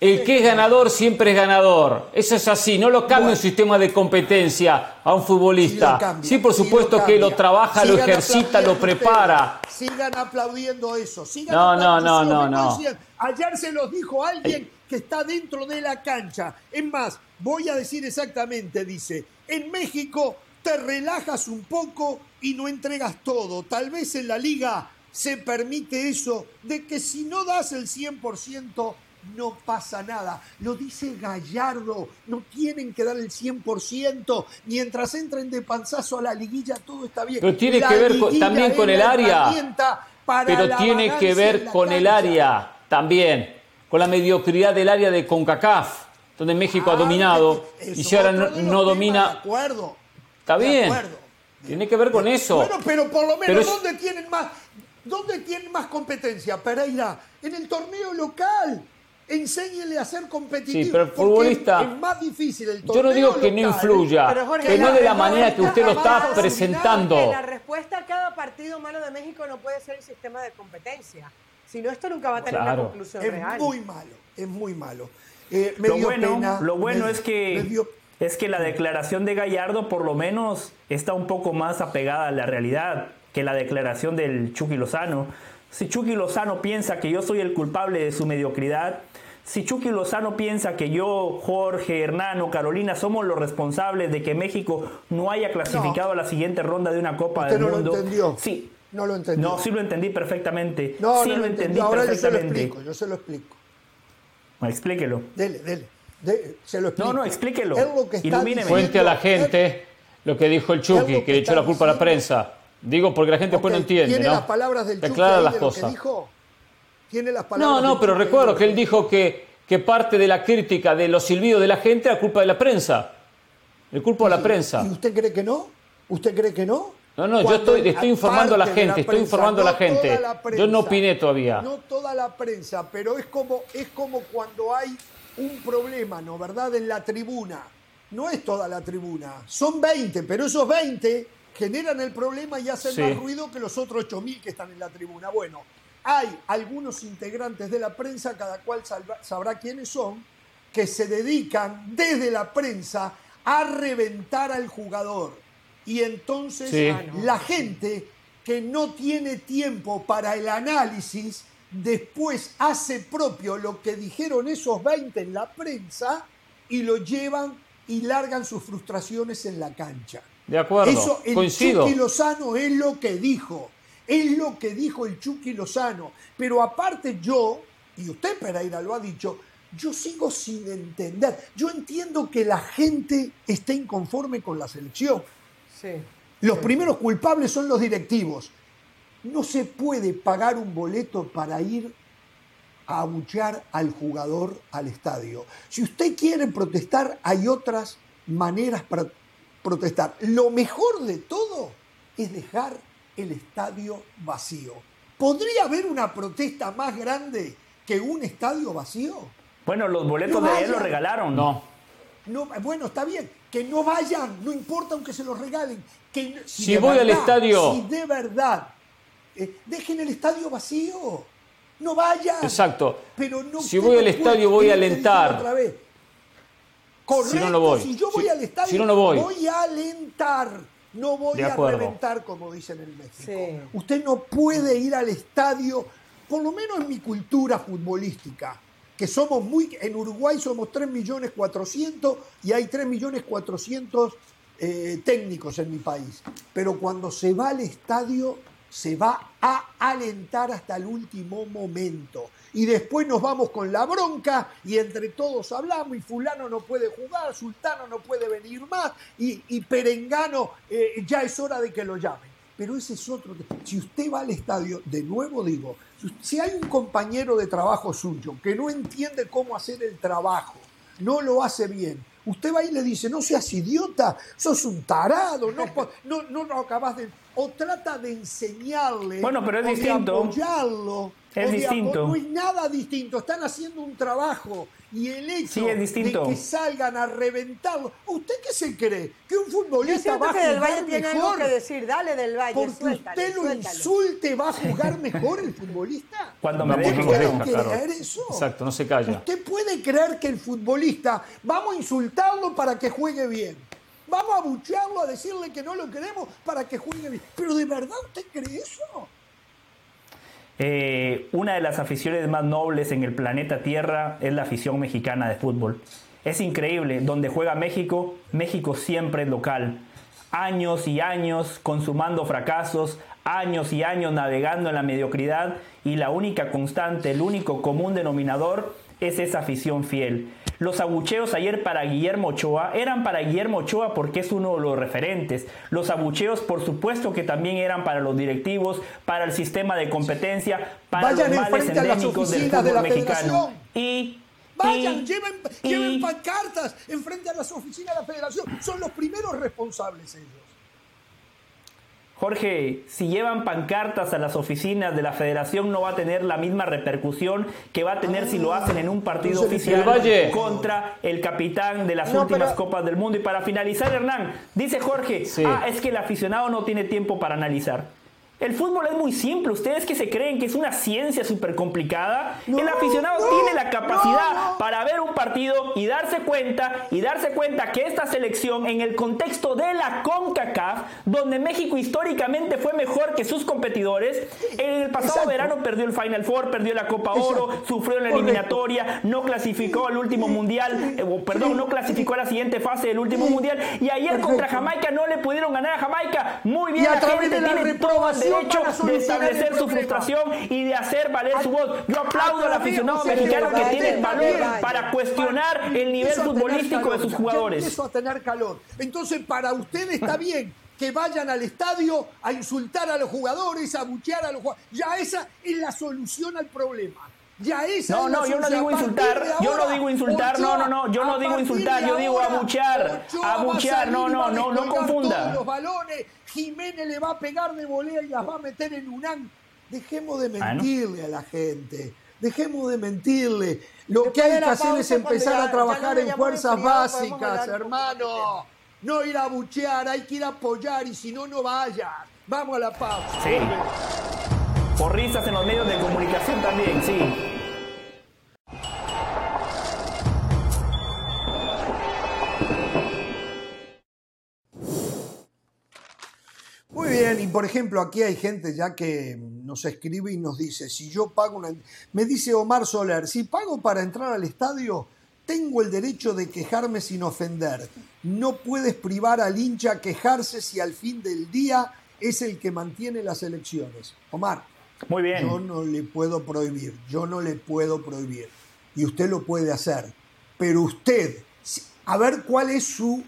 El que es ganador siempre es ganador. Eso es así. No lo cambia un sistema de competencia a un futbolista. Sí, por supuesto que lo trabaja, lo ejercita, lo prepara. Sigan aplaudiendo eso. no, no, no, no, no. Ayer se los dijo alguien que está dentro de la cancha. Es más, voy a decir exactamente, dice, en México te relajas un poco y no entregas todo. Tal vez en la liga se permite eso de que si no das el 100%, no pasa nada. Lo dice Gallardo, no tienen que dar el 100%. Mientras entren de panzazo a la liguilla, todo está bien. Pero tiene que ver también con el área. Pero tiene que ver con el área también, con la mediocridad del área de CONCACAF, donde México ha ah, dominado y si ahora no, domina. De acuerdo. Está bien. Tiene que ver con eso. Bueno, pero por lo menos, ¿dónde tienen más? ¿Dónde tienen más competencia, Pereira? En el torneo local enséñele a ser competitivo. Sí, pero el futbolista. Es más difícil el Yo no digo que no influya, que no de la manera que usted lo está presentando. La respuesta a cada partido malo de México no puede ser el sistema de competencia. Si no, esto nunca va a tener una conclusión es real. Es muy malo, es muy malo. Eh, lo, bueno, lo bueno es que. Es que la declaración de Gallardo por lo menos está un poco más apegada a la realidad que la declaración del Chucky Lozano. Si Chucky Lozano piensa que yo soy el culpable de su mediocridad, si Chucky Lozano piensa que yo, Jorge, Hernán o Carolina somos los responsables de que México no haya clasificado a la siguiente ronda de una Copa del no Mundo. Lo entendió. Sí. No lo entendió. No, sí lo entendí perfectamente. No, sí no lo entendí Ahora perfectamente. yo se lo explico, yo se lo explico. Explíquelo. Dele, dele. Se lo explico. No, no, explíquelo. Ilumíneme. Cuente a la gente lo que dijo el Chucky, que, le echó la culpa a la prensa. Digo porque la gente después no entiende. ¿Tiene ¿no? las palabras del Chucky las de cosas. que dijo? ¿Tiene las palabras No, no, pero recuerdo que él dijo que que parte de la crítica de los silbidos de la gente es culpa de la prensa. El culpa de la prensa. ¿Y usted cree que no? ¿Usted cree que no? No, no, yo estoy, estoy informando a la gente, estoy informando a la gente. yo no opiné todavía. No toda la prensa, pero es como, es como cuando hay un problema, ¿no? ¿Verdad? En la tribuna. No es toda la tribuna. Son 20, pero esos 20 generan el problema y hacen más ruido que los otros 8.000 que están en la tribuna. Bueno, hay algunos integrantes de la prensa, cada cual sabrá quiénes son, que se dedican desde la prensa a reventar al jugador. Y entonces la gente que no tiene tiempo para el análisis, después hace propio lo que dijeron esos 20 en la prensa y lo llevan y largan sus frustraciones en la cancha. De acuerdo, Eso, el coincido. Chucky Lozano es lo que dijo. Es lo que dijo el Chucky Lozano. Pero aparte yo, y usted Pereira lo ha dicho, yo sigo sin entender. Yo entiendo que la gente esté inconforme con la selección. Sí. Los primeros culpables son los directivos. No se puede pagar un boleto para ir a abuchear al jugador al estadio. Si usted quiere protestar, hay otras maneras para protestar. Lo mejor de todo es dejar el estadio vacío. ¿Podría haber una protesta más grande que un estadio vacío? Bueno, los boletos de él los regalaron. No. no. Bueno, está bien. Que no vayan, no importa aunque se los regalen. Que, si, voy al estadio. Si de verdad, eh, dejen el estadio vacío. No vayan. Exacto. Pero no, si voy al estadio voy a alentar. Otra vez. Correcto, si no, no voy. Si yo voy al estadio, si no, no voy. voy a alentar. No voy a reventar, como dicen en México. Usted no puede ir al estadio, por lo menos en mi cultura futbolística, que somos muy. En Uruguay somos 3 millones 400 y hay 3 millones 400 eh, técnicos en mi país. Pero cuando se va al estadio, se va a alentar hasta el último momento y después nos vamos con la bronca y entre todos hablamos y fulano no puede jugar, sultano no puede venir más y, perengano eh, ya es hora de que lo llamen. Pero ese es otro. Si usted va al estadio, de nuevo digo, si hay un compañero de trabajo suyo que no entiende cómo hacer el trabajo, no lo hace bien, usted va y le dice, no seas idiota, sos un tarado, no, no, no acabas de... O trata de enseñarle, bueno, pero es distinto. apoyarlo Es distinto. no es nada distinto, están haciendo un trabajo y el hecho de que salgan a reventarlo. ¿Usted qué se cree? ¿Que un futbolista va a jugar del Valle tiene algo que decir, dale del Valle, Porque usted lo insulte, ¿va a jugar mejor el futbolista? Cuando me ¿Usted puede creer eso? Exacto, no se calla. ¿Usted puede creer que el futbolista, vamos a insultarlo para que juegue bien? Vamos a buchearlo, a decirle que no lo queremos para que juegue bien. Pero ¿de verdad usted cree eso? Eh, una de las aficiones más nobles en el planeta Tierra es la afición mexicana de fútbol. Es increíble, donde juega México, México siempre es local. Años y años consumando fracasos, años y años navegando en la mediocridad y la única constante, el único común denominador es esa afición fiel. Los abucheos ayer para Guillermo Ochoa eran para Guillermo Ochoa porque es uno de los referentes. Los abucheos, por supuesto, que también eran para los directivos, para el sistema de competencia, para los males endémicos del fútbol de mexicano. Y Vayan, lleven, lleven pancartas enfrente a las oficinas de la federación. Son los primeros responsables ellos. Jorge, si llevan pancartas a las oficinas de la federación no va a tener la misma repercusión que va a tener si lo hacen en un partido oficial contra el capitán de las últimas Copas del Mundo. Y para finalizar, Hernán, dice Jorge, ah, es que el aficionado no tiene tiempo para analizar. El fútbol es muy simple. Ustedes que se creen que es una ciencia súper complicada, el aficionado tiene la capacidad para ver un partido y darse cuenta y darse cuenta que esta selección en el contexto de la CONCACAF, donde México históricamente fue mejor que sus competidores, en el pasado verano perdió el Final Four, perdió la Copa Oro, sufrió la eliminatoria, no clasificó al último mundial, eh, perdón, no clasificó a la siguiente fase del último mundial y ayer contra Jamaica no le pudieron ganar a Jamaica. Muy bien, la gente tiene todo derecho de establecer su frustración y de hacer valer su voz. Yo aplaudo al aficionado mexicano que tiene el valor para cuestionar el nivel futbolístico de sus jugadores. Empiezo a tener calor. Entonces, para usted está bien que vayan al estadio a insultar a los jugadores, a buchear a los jugadores. Ya esa es la solución al problema. Ya esa no, no, yo no digo insultar, yo no digo insultar, no, no, no, yo no digo insultar, yo digo abuchear, abuchear, no, no, no, no confunda. Los balones, Jiménez le va a pegar de volea y las va a meter en un Dejemos de ah, mentirle a la gente. Dejemos de mentirle. Lo que hay que hacer es empezar a trabajar en fuerzas básicas, hermano. No ir a buchear, hay que ir a apoyar y si no, no vayas. Vamos a la pausa. Sí. Por risas en los medios de comunicación también, sí. Por ejemplo, aquí hay gente ya que nos escribe y nos dice, si yo pago una... Me dice Omar Soler, si pago para entrar al estadio, tengo el derecho de quejarme sin ofender. No puedes privar al hincha a quejarse si al fin del día es el que mantiene las elecciones. Omar, Muy bien. yo no le puedo prohibir, yo no le puedo prohibir. Y usted lo puede hacer. Pero usted, a ver cuál es su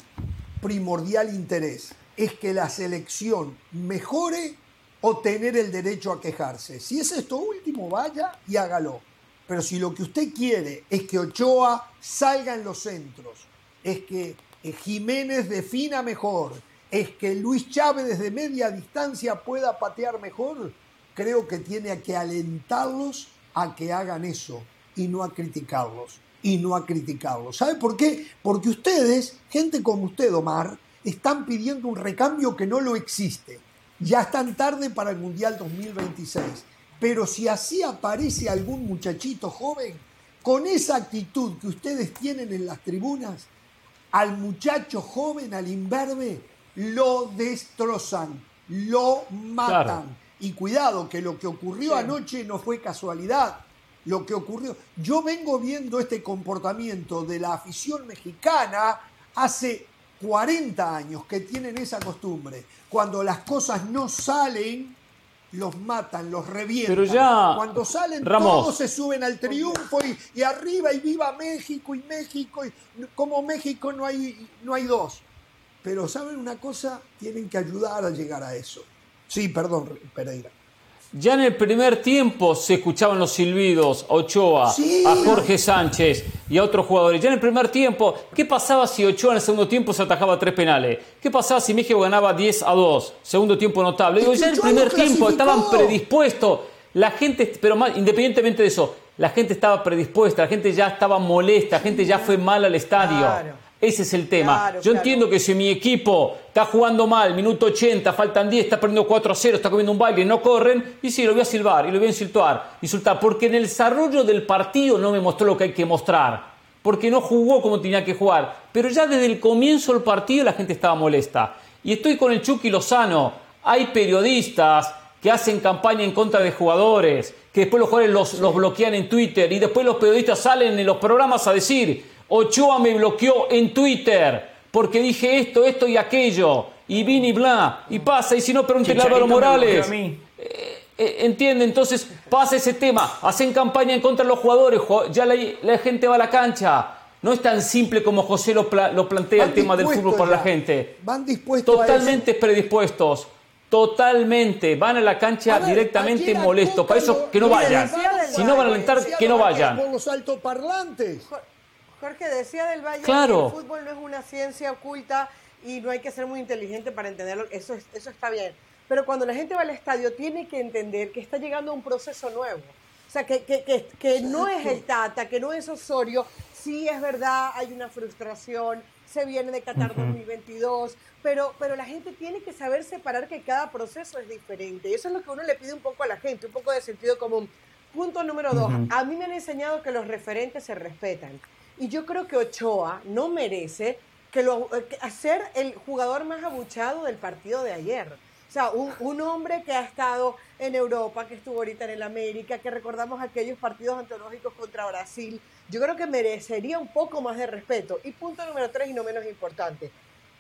primordial interés es que la selección mejore o tener el derecho a quejarse. Si es esto último, vaya y hágalo. Pero si lo que usted quiere es que Ochoa salga en los centros, es que eh, Jiménez defina mejor, es que Luis Chávez desde media distancia pueda patear mejor, creo que tiene que alentarlos a que hagan eso y no a criticarlos. Y no a criticarlos. ¿Sabe por qué? Porque ustedes, gente como usted, Omar, están pidiendo un recambio que no lo existe. Ya están tarde para el Mundial 2026. Pero si así aparece algún muchachito joven, con esa actitud que ustedes tienen en las tribunas, al muchacho joven, al imberbe, lo destrozan, lo matan. Y cuidado, que lo que ocurrió anoche no fue casualidad. Lo que ocurrió. Yo vengo viendo este comportamiento de la afición mexicana hace 40 años que tienen esa costumbre. Cuando las cosas no salen, los matan, los revientan. Pero ya, Cuando salen, todos se suben al triunfo y, arriba y viva México y México. Y, como México no hay, no hay dos. Pero ¿saben una cosa? Tienen que ayudar a llegar a eso. Sí, perdón, Pereira. Ya en el primer tiempo se escuchaban los silbidos a Ochoa, a Jorge Sánchez y a otros jugadores. Ya en el primer tiempo, ¿qué pasaba si Ochoa en el segundo tiempo se atajaba tres penales? ¿Qué pasaba si México ganaba 10 a 2? Segundo tiempo notable. Digo, ya en el primer tiempo estaban predispuestos. la gente, pero más, independientemente de eso, la gente estaba predispuesta, la gente ya estaba molesta, la gente ya fue mal al estadio. Ese es el tema. Yo entiendo que si mi equipo está jugando mal, minuto 80, faltan 10, está perdiendo 4 a 0, está comiendo un baile, no corren, y sí, lo voy a silbar y lo voy a insultar, insultar, porque en el desarrollo del partido no me mostró lo que hay que mostrar, porque no jugó como tenía que jugar. Pero ya desde el comienzo del partido la gente estaba molesta. Y estoy con el Chucky Lozano. Hay periodistas que hacen campaña en contra de jugadores, que después los jugadores los, los bloquean en Twitter y después los periodistas salen en los programas a decir, Ochoa me bloqueó en Twitter porque dije esto, esto y aquello, y vini y bla, y pasa, y si no, pregúntale a Álvaro Morales. Eh, eh, entiende, entonces pasa ese tema, hacen campaña en contra de los jugadores, ya la, gente va a la cancha. No es tan simple como José lo, plantea el tema del fútbol para la gente. Van dispuestos Totalmente predispuestos. Totalmente, van a la cancha directamente molestos. Para eso, que no vayan. Si no van a alentar, que no vayan. Con los altoparlantes. Jorge decía del Valle que el fútbol no es una ciencia oculta y no hay que ser muy inteligente para entenderlo. Eso, eso está bien. Pero cuando la gente va al estadio, tiene que entender que está llegando a un proceso nuevo. O sea, que, que, que, que no es el Tata, que no es Osorio. Sí, es verdad, hay una frustración, se viene de Qatar 2022, pero, pero la gente tiene que saber separar que cada proceso es diferente. Y eso es lo que uno le pide un poco a la gente, un poco de sentido común. Punto número dos, a mí me han enseñado que los referentes se respetan. Y yo creo que Ochoa no merece que lo, ser el jugador más abuchado del partido de ayer. O sea, un, un, hombre que ha estado en Europa, que estuvo ahorita en el América, que recordamos aquellos partidos antológicos contra Brasil, yo creo que merecería un poco más de respeto. Y punto número tres y no menos importante,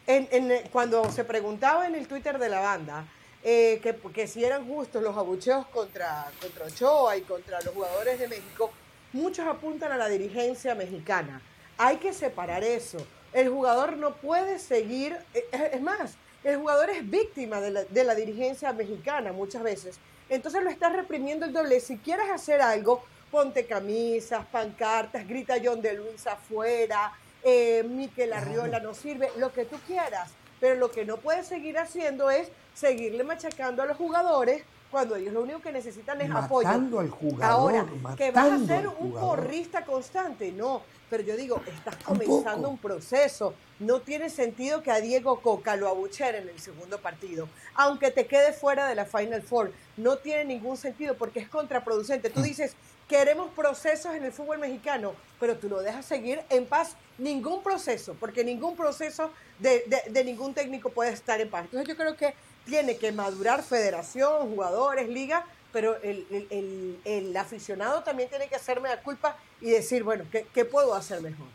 en, cuando se preguntaba en el Twitter de la banda eh, que, que, si eran justos los abucheos contra, contra Ochoa y contra los jugadores de México, muchos apuntan a la dirigencia mexicana. Hay que separar eso. El jugador no puede seguir, eh, es más, el jugador es víctima de la, de la dirigencia mexicana muchas veces. Entonces lo estás reprimiendo el doble. Si quieres hacer algo, ponte camisas, pancartas, grita John de Luis afuera, eh, Miquel Arriola no sirve, lo que tú quieras. Pero lo que no puedes seguir haciendo es seguirle machacando a los jugadores cuando ellos lo único que necesitan es apoyo. Al jugador, Ahora, que vas a ser un porrista constante, no. Pero yo digo, estás comenzando un proceso. No tiene sentido que a Diego Coca lo abucheren en el segundo partido. Aunque te quede fuera de la Final Four. No tiene ningún sentido porque es contraproducente. Tú mm. dices, queremos procesos en el fútbol mexicano, pero tú lo dejas seguir en paz. Ningún proceso, porque ningún proceso de, de ningún técnico puede estar en paz. Entonces yo creo que tiene que madurar federación, jugadores, liga, pero el, aficionado también tiene que hacerme la culpa y decir, bueno, ¿qué, puedo hacer mejor?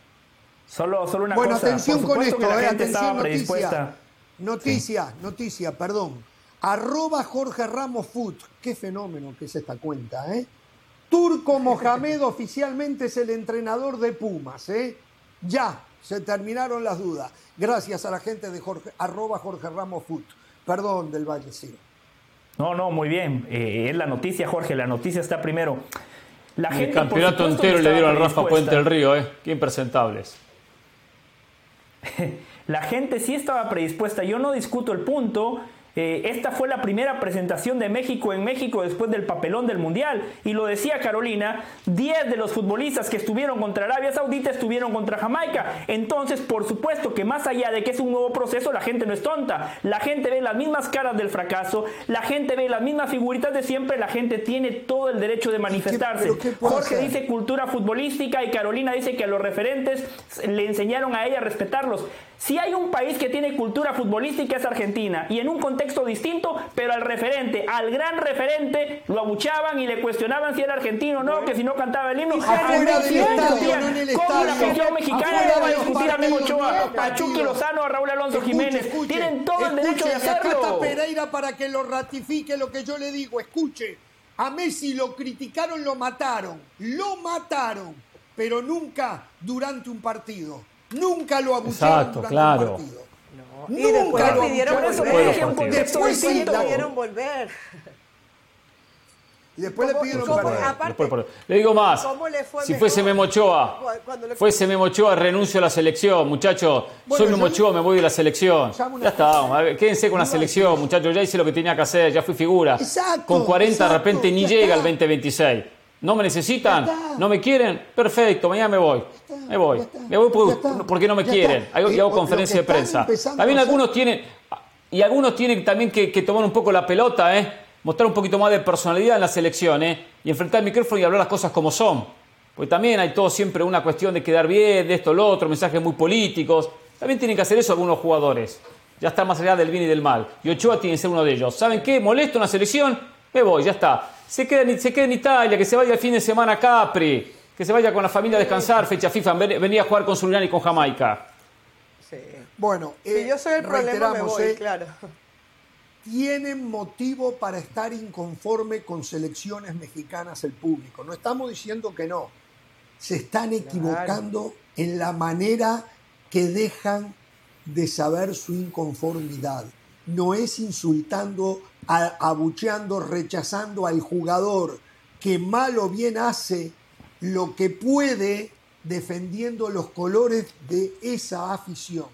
Solo, solo una bueno, cosa. atención con esto, eh, atención, noticia. Noticia, noticia, perdón. Arroba Jorge Ramos Foot. Qué fenómeno que es esta cuenta, ¿eh? Turco Mohamed oficialmente es el entrenador de Pumas, ¿eh? Ya, se terminaron las dudas. Gracias a la gente de Jorge, arroba Jorge Ramos Foot. Perdón, del Valle, sí. No, no, muy bien. Eh, es la noticia, Jorge. La noticia está primero. La el campeonato entero le dieron al Rafa Puente del Río, ¿eh? Qué impresentables. la gente sí estaba predispuesta. Yo no discuto el punto. Eh, esta fue la primera presentación de México en México después del papelón del Mundial. Y lo decía Carolina, 10 de los futbolistas que estuvieron contra Arabia Saudita estuvieron contra Jamaica. Entonces, por supuesto que más allá de que es un nuevo proceso, la gente no es tonta. La gente ve las mismas caras del fracaso, la gente ve las mismas figuritas de siempre, la gente tiene todo el derecho de manifestarse. Jorge dice cultura futbolística y Carolina dice que a los referentes le enseñaron a ella a respetarlos. Si hay un país que tiene cultura futbolística es Argentina y en un contexto distinto, pero al referente, al gran referente, lo abuchaban y le cuestionaban si era argentino o no, que si no cantaba el himno. ¿Cómo la afición mexicana no va a discutir a Memo Ochoa, a Chucky Lozano, a Raúl Alonso Jiménez? Tienen todo el derecho de hacerlo. Acá está Pereira para que lo ratifique lo que yo le digo. Escuche, a Messi lo criticaron, lo mataron, lo mataron, pero nunca durante un partido. Nunca lo abusaron Exacto, durante claro. un partido. No. Y después lo pidieron volver. Después sí, pidieron volver. Y después le pidieron perdón. le digo más. si fuese Memo Ochoa, fuese Memo Ochoa, renuncio a la selección, muchachos. soy Memo Ochoa, me voy de la selección. Ya está, quédense con la selección, muchachos. Ya hice lo que tenía que hacer, ya fui figura. con 40 de repente ni llega el 2026. ¿No me necesitan? ¿No me quieren? Perfecto, mañana me voy. Me voy. Me voy porque, no me quieren. Hago, hago conferencia de prensa. También algunos tienen, y algunos tienen también que, que tomar un poco la pelota, ¿eh? mostrar un poquito más de personalidad en las elecciones y enfrentar el micrófono y hablar las cosas como son. Porque también hay todo siempre una cuestión de quedar bien, de esto, lo otro, mensajes muy políticos. También tienen que hacer eso algunos jugadores. Ya está más allá del bien y del mal. Y Ochoa tiene que ser uno de ellos. ¿Saben qué? Molesto una selección, me voy, ya está. Se queda, en, se queda en Italia, que se vaya el fin de semana a Capri, que se vaya con la familia a descansar, fecha FIFA, venía a jugar con Surinam y con Jamaica. Sí. Bueno, si yo soy el problema, me voy, eh, claro tienen motivo para estar inconforme con selecciones mexicanas el público. No estamos diciendo que no. Se están equivocando en la manera que dejan de saber su inconformidad. No es insultando, abucheando, rechazando al jugador que mal o bien hace lo que puede defendiendo los colores de esa afición.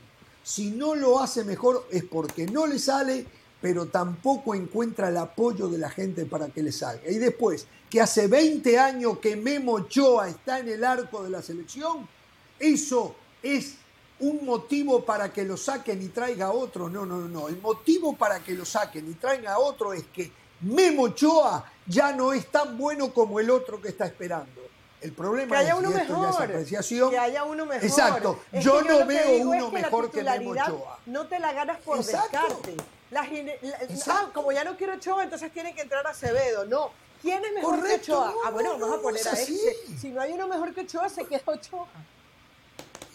Si no lo hace mejor es porque no le sale pero tampoco encuentra el apoyo de la gente para que le salga. Y después, que hace 20 años que Memo Ochoa está en el arco de la selección, eso es un motivo para que lo saquen y traiga otro. No, no, no. El motivo para que lo saquen y traiga otro es que Memo Ochoa ya no es tan bueno como el otro que está esperando. El problema que haya es uno mejor, apreciación. Que haya uno mejor. Exacto. yo no veo uno mejor que Memo Ochoa. No te la ganas por descarte. La, ah, como ya no quiero Ochoa, entonces tiene que entrar Acevedo. No. ¿Quién es mejor que Ochoa? ah, bueno, vamos a poner a ese. Si no hay uno mejor que Ochoa, se queda Ochoa.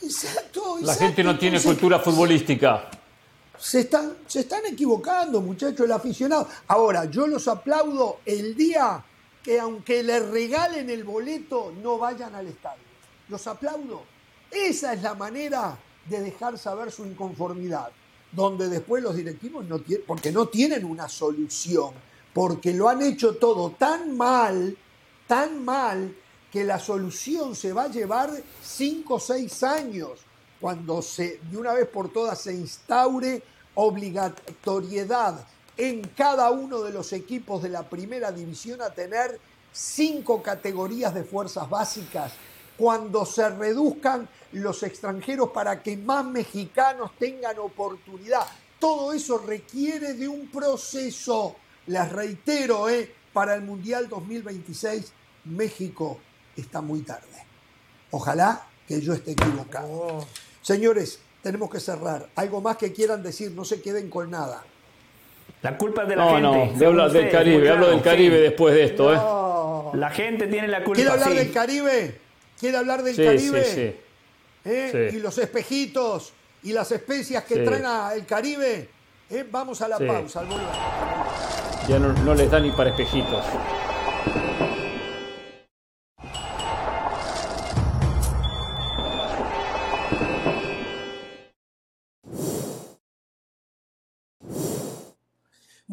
Exacto, La gente no tiene cultura futbolística. Se están, se están equivocando, muchachos, el aficionado. Ahora, yo los aplaudo el día que aunque les regalen el boleto, no vayan al estadio. Los aplaudo. Esa es la manera de dejar saber su inconformidad donde después los directivos no tienen, porque no tienen una solución, porque lo han hecho todo tan mal, tan mal, que la solución se va a llevar cinco o seis años cuando se, de una vez por todas se instaure obligatoriedad en cada uno de los equipos de la primera división a tener cinco categorías de fuerzas básicas, cuando se reduzcan los extranjeros para que más mexicanos tengan oportunidad. Todo eso requiere de un proceso. Les reitero, ¿eh? para el Mundial 2026 México está muy tarde. Ojalá que yo esté equivocado. Oh. Señores, tenemos que cerrar. Algo más que quieran decir, no se queden con nada. La culpa es de la gente. No, hablo del Caribe, hablo del Caribe después de esto. ¿eh? La gente tiene la culpa. ¿Quiere hablar del Caribe? ¿Quiere hablar del Caribe? Sí, sí. ¿eh? y los espejitos y las especias que traen el Caribe. ¿eh? Vamos a la pausa, al Ya no, no les da ni para espejitos.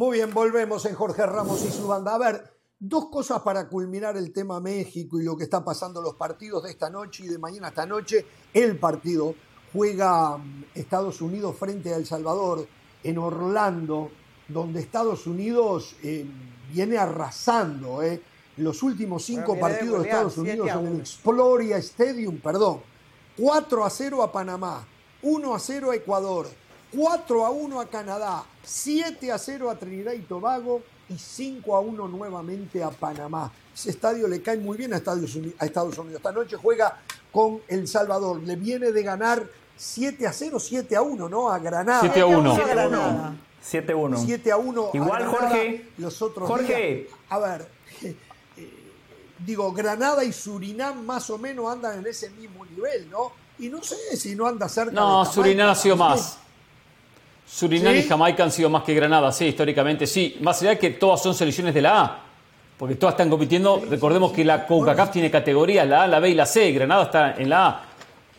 Muy bien, volvemos en Jorge Ramos y su banda. A ver, Dos cosas para culminar el tema México y lo que está pasando los partidos de esta noche y de mañana esta noche. El partido juega mm, Estados Unidos frente a El Salvador en Orlando, donde Estados Unidos eh, viene arrasando. Eh. Los últimos cinco partidos de, Estados Unidos en Exploria Stadium, perdón. 4 a 0 a Panamá, 1 a 0 a Ecuador, 4 a 1 a Canadá, 7 a 0 a Trinidad y Tobago, y 5 a 1 nuevamente a Panamá. Ese estadio le cae muy bien a Estados, Unidos, a Estados Unidos. Esta noche juega con El Salvador. Le viene de ganar 7 a 0, 7 a 1, ¿no? A Granada. 7 a 1. 7 a 1. 7 a 1. Igual, Jorge. Los otros Jorge. A ver, eh, digo, Granada y Surinam más o menos andan en ese mismo nivel, ¿no? Y no sé si no anda cerca. No, Surinam ha sido más. Surinam y Jamaica han sido más que Granada, sí, históricamente sí. Más allá de que todas son selecciones de la A, porque todas están compitiendo. Recordemos que la CONCACAF tiene categorías, la A, la B y la C. Granada está en la A.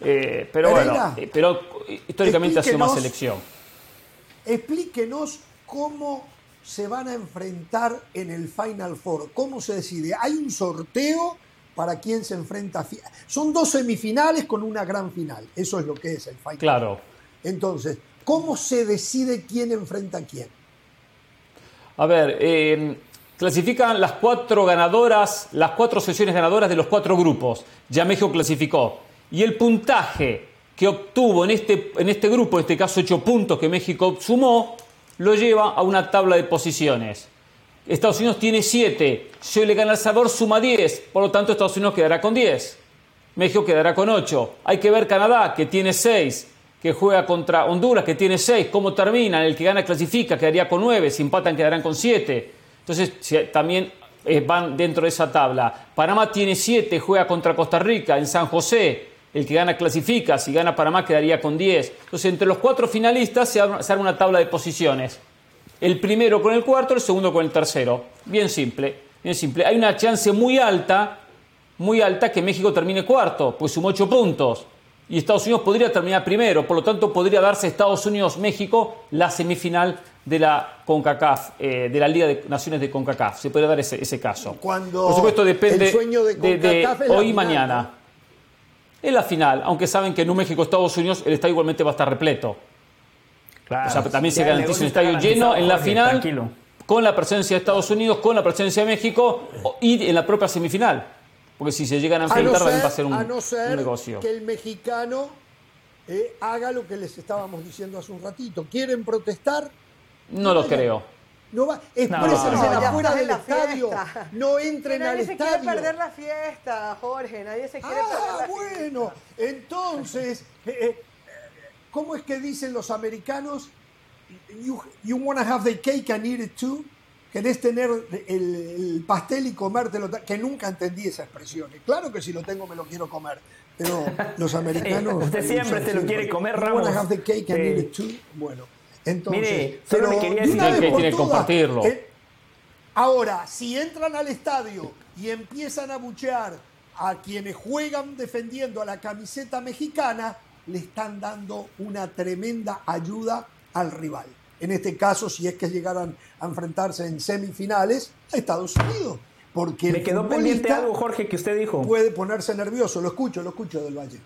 Eh, pero bueno, eh, pero históricamente ha sido más selección. Explíquenos cómo se van a enfrentar en el Final Four? ¿Cómo se decide? ¿Hay un sorteo para quién se enfrenta? Son dos semifinales con una gran final. Eso es lo que es el Final Claro. Entonces, ¿cómo se decide quién enfrenta a quién? A ver, eh, clasifican las cuatro ganadoras, las cuatro sesiones ganadoras de los cuatro grupos. Ya México clasificó. Y el puntaje que obtuvo en este, en este grupo, en este caso ocho puntos que México sumó, lo lleva a una tabla de posiciones. Estados Unidos tiene siete. Si hoy le gana El Salvador, suma 10. Por lo tanto, Estados Unidos quedará con 10. México quedará con 8. Hay que ver Canadá, que tiene 6, que juega contra Honduras, que tiene 6. ¿Cómo termina? El que gana clasifica, quedaría con 9. Si empatan, quedarán con 7. Entonces, también eh, van dentro de esa tabla. Panamá tiene 7, juega contra Costa Rica en San José. El que gana clasifica, si gana Panamá quedaría con 10. Entonces, entre los cuatro finalistas se arma una tabla de posiciones. El primero con el cuarto, el segundo con el tercero. Bien simple, bien simple. Hay una chance muy alta, muy alta que México termine cuarto, pues sumó 8 puntos. Y Estados Unidos podría terminar primero, por lo tanto podría darse Estados Unidos-México la semifinal de la CONCACAF, eh, de la Liga de Naciones de CONCACAF. Se puede dar ese, caso. Cuando Por supuesto, depende de, hoy y mañana. Es la final, aunque saben que en un México-Estados Unidos el estadio igualmente va a estar repleto. o sea, también se garantiza un estadio lleno en la final, con la presencia de Estados Unidos, con la presencia de México y en la propia semifinal. Porque si se llegan a enfrentar, va a ser un, a no ser negocio. Que el mexicano eh, haga lo que les estábamos diciendo hace un ratito. ¿Quieren protestar? No lo creo. No va, exprésense no, afuera del estadio. No entren al estadio. Nadie se quiere perder la fiesta, Jorge. Nadie se quiere perder la ah, bueno. Entonces, eh, eh, ¿cómo es que dicen los americanos? You, you want to have the cake and eat it too? ¿Querés tener el, pastel y comértelo? Que nunca entendí esa expresión. Claro que si lo tengo me lo quiero comer. Pero los americanos... usted siempre se lo quiere comer, Ramos. Have the cake and eat it too? Bueno. Entonces, Mire, pero quería decir que tiene que compartirlo. Eh, ahora, si entran al estadio y empiezan a buchear a quienes juegan defendiendo a la camiseta mexicana, le están dando una tremenda ayuda al rival. En este caso, si es que llegaran a enfrentarse en semifinales a Estados Unidos. Porque Me quedó pendiente algo, Jorge, que usted dijo. Puede ponerse nervioso. Lo escucho, lo escucho del Valle.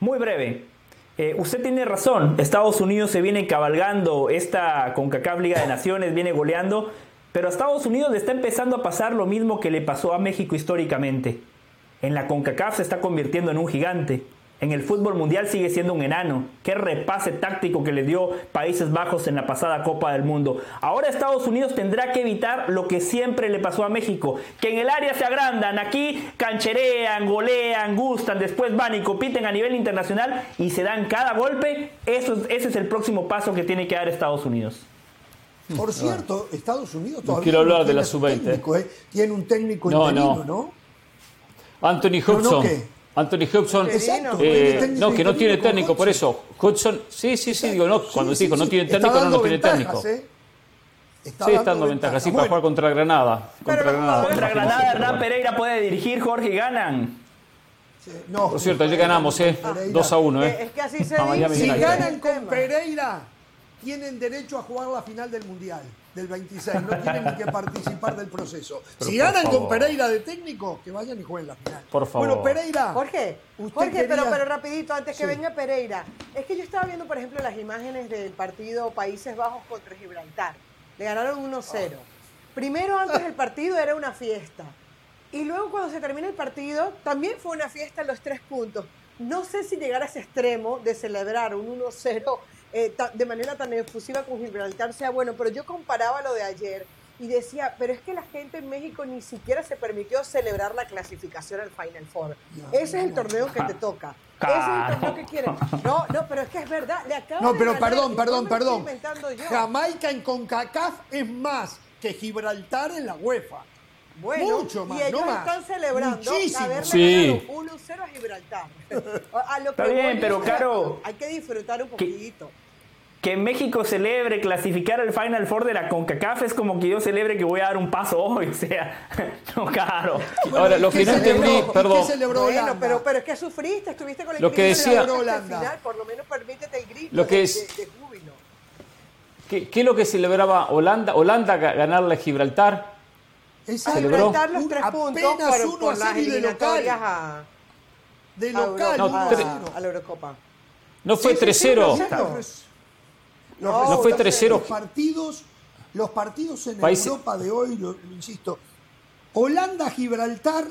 Muy breve. Eh, usted tiene razón, Estados Unidos se viene cabalgando esta CONCACAF Liga de Naciones, viene goleando, pero a Estados Unidos le está empezando a pasar lo mismo que le pasó a México históricamente. En la CONCACAF se está convirtiendo en un gigante. En el fútbol mundial sigue siendo un enano. Qué repase táctico que le dio Países Bajos en la pasada Copa del Mundo. Ahora Estados Unidos tendrá que evitar lo que siempre le pasó a México, que en el área se agrandan, aquí cancherean, golean, gustan, después van y compiten a nivel internacional y se dan cada golpe. Eso, ese es el próximo paso que tiene que dar Estados Unidos. Por cierto, Estados Unidos todavía quiero hablar de la sub-20. ¿eh? Tiene un técnico no, no. ¿no? Anthony Hudson. Anthony Hudson, eh, no, que no tiene técnico, por eso. Hudson, sí, sí, sí, digo, no, cuando dijo no tiene técnico, no, no tiene técnico. ¿eh? Está sí, está dando ventaja, sí, para jugar contra Granada. Contra Granada, contra Granada Hernán Pereira puede dirigir, Jorge, y ganan. no, por cierto, ya ganamos, ¿eh? 2 a 1, ¿eh? Es que así se dice. Si ganan con Pereira, tienen derecho a jugar la final del Mundial del 26, no tienen ni que participar del proceso. si ganan con Pereira de técnico, que vayan y jueguen la final. Por favor. Bueno, Pereira. Jorge, Jorge pero, pero rapidito, antes que venga Pereira. Es que yo estaba viendo, por ejemplo, las imágenes del partido Países Bajos contra Gibraltar. Le ganaron 1-0. Primero, antes del partido, era una fiesta. Y luego, cuando se termina el partido, también fue una fiesta en los tres puntos. No sé si llegar a ese extremo de celebrar un 1-0 eh, de manera tan efusiva con Gibraltar sea bueno, pero yo comparaba lo de ayer y decía, pero es que la gente en México ni siquiera se permitió celebrar la clasificación al Final Four. Ese es el torneo que te toca. Ese es el torneo que quieren. No, no, pero es que es verdad. Le no, pero perdón, perdón, perdón. Jamaica en CONCACAF es más que Gibraltar en la UEFA. Bueno, Mucho más, y ellos no están celebrando haberle sí. 1-0 a Gibraltar. A lo Está bien, pero Caro... Hay que disfrutar un poquito que México celebre clasificar al Final Four de la CONCACAF es como que yo celebre que voy a dar un paso hoy, o sea, no caro. Ahora, lo que no entendí, perdón. Bueno, pero, pero es que sufriste, estuviste con el lo que decía, final, por lo menos permítete el grito lo que de, es, de, júbilo. ¿Qué, es lo que celebraba Holanda? Holanda ganarle a Gibraltar. Esa Gibraltar los tres puntos por, por las eliminatorias a, de local, no, a, a, la Eurocopa. No fue 3-0. No, fue 3-0. Los partidos, los partidos en Europa de hoy, lo, insisto, Holanda-Gibraltar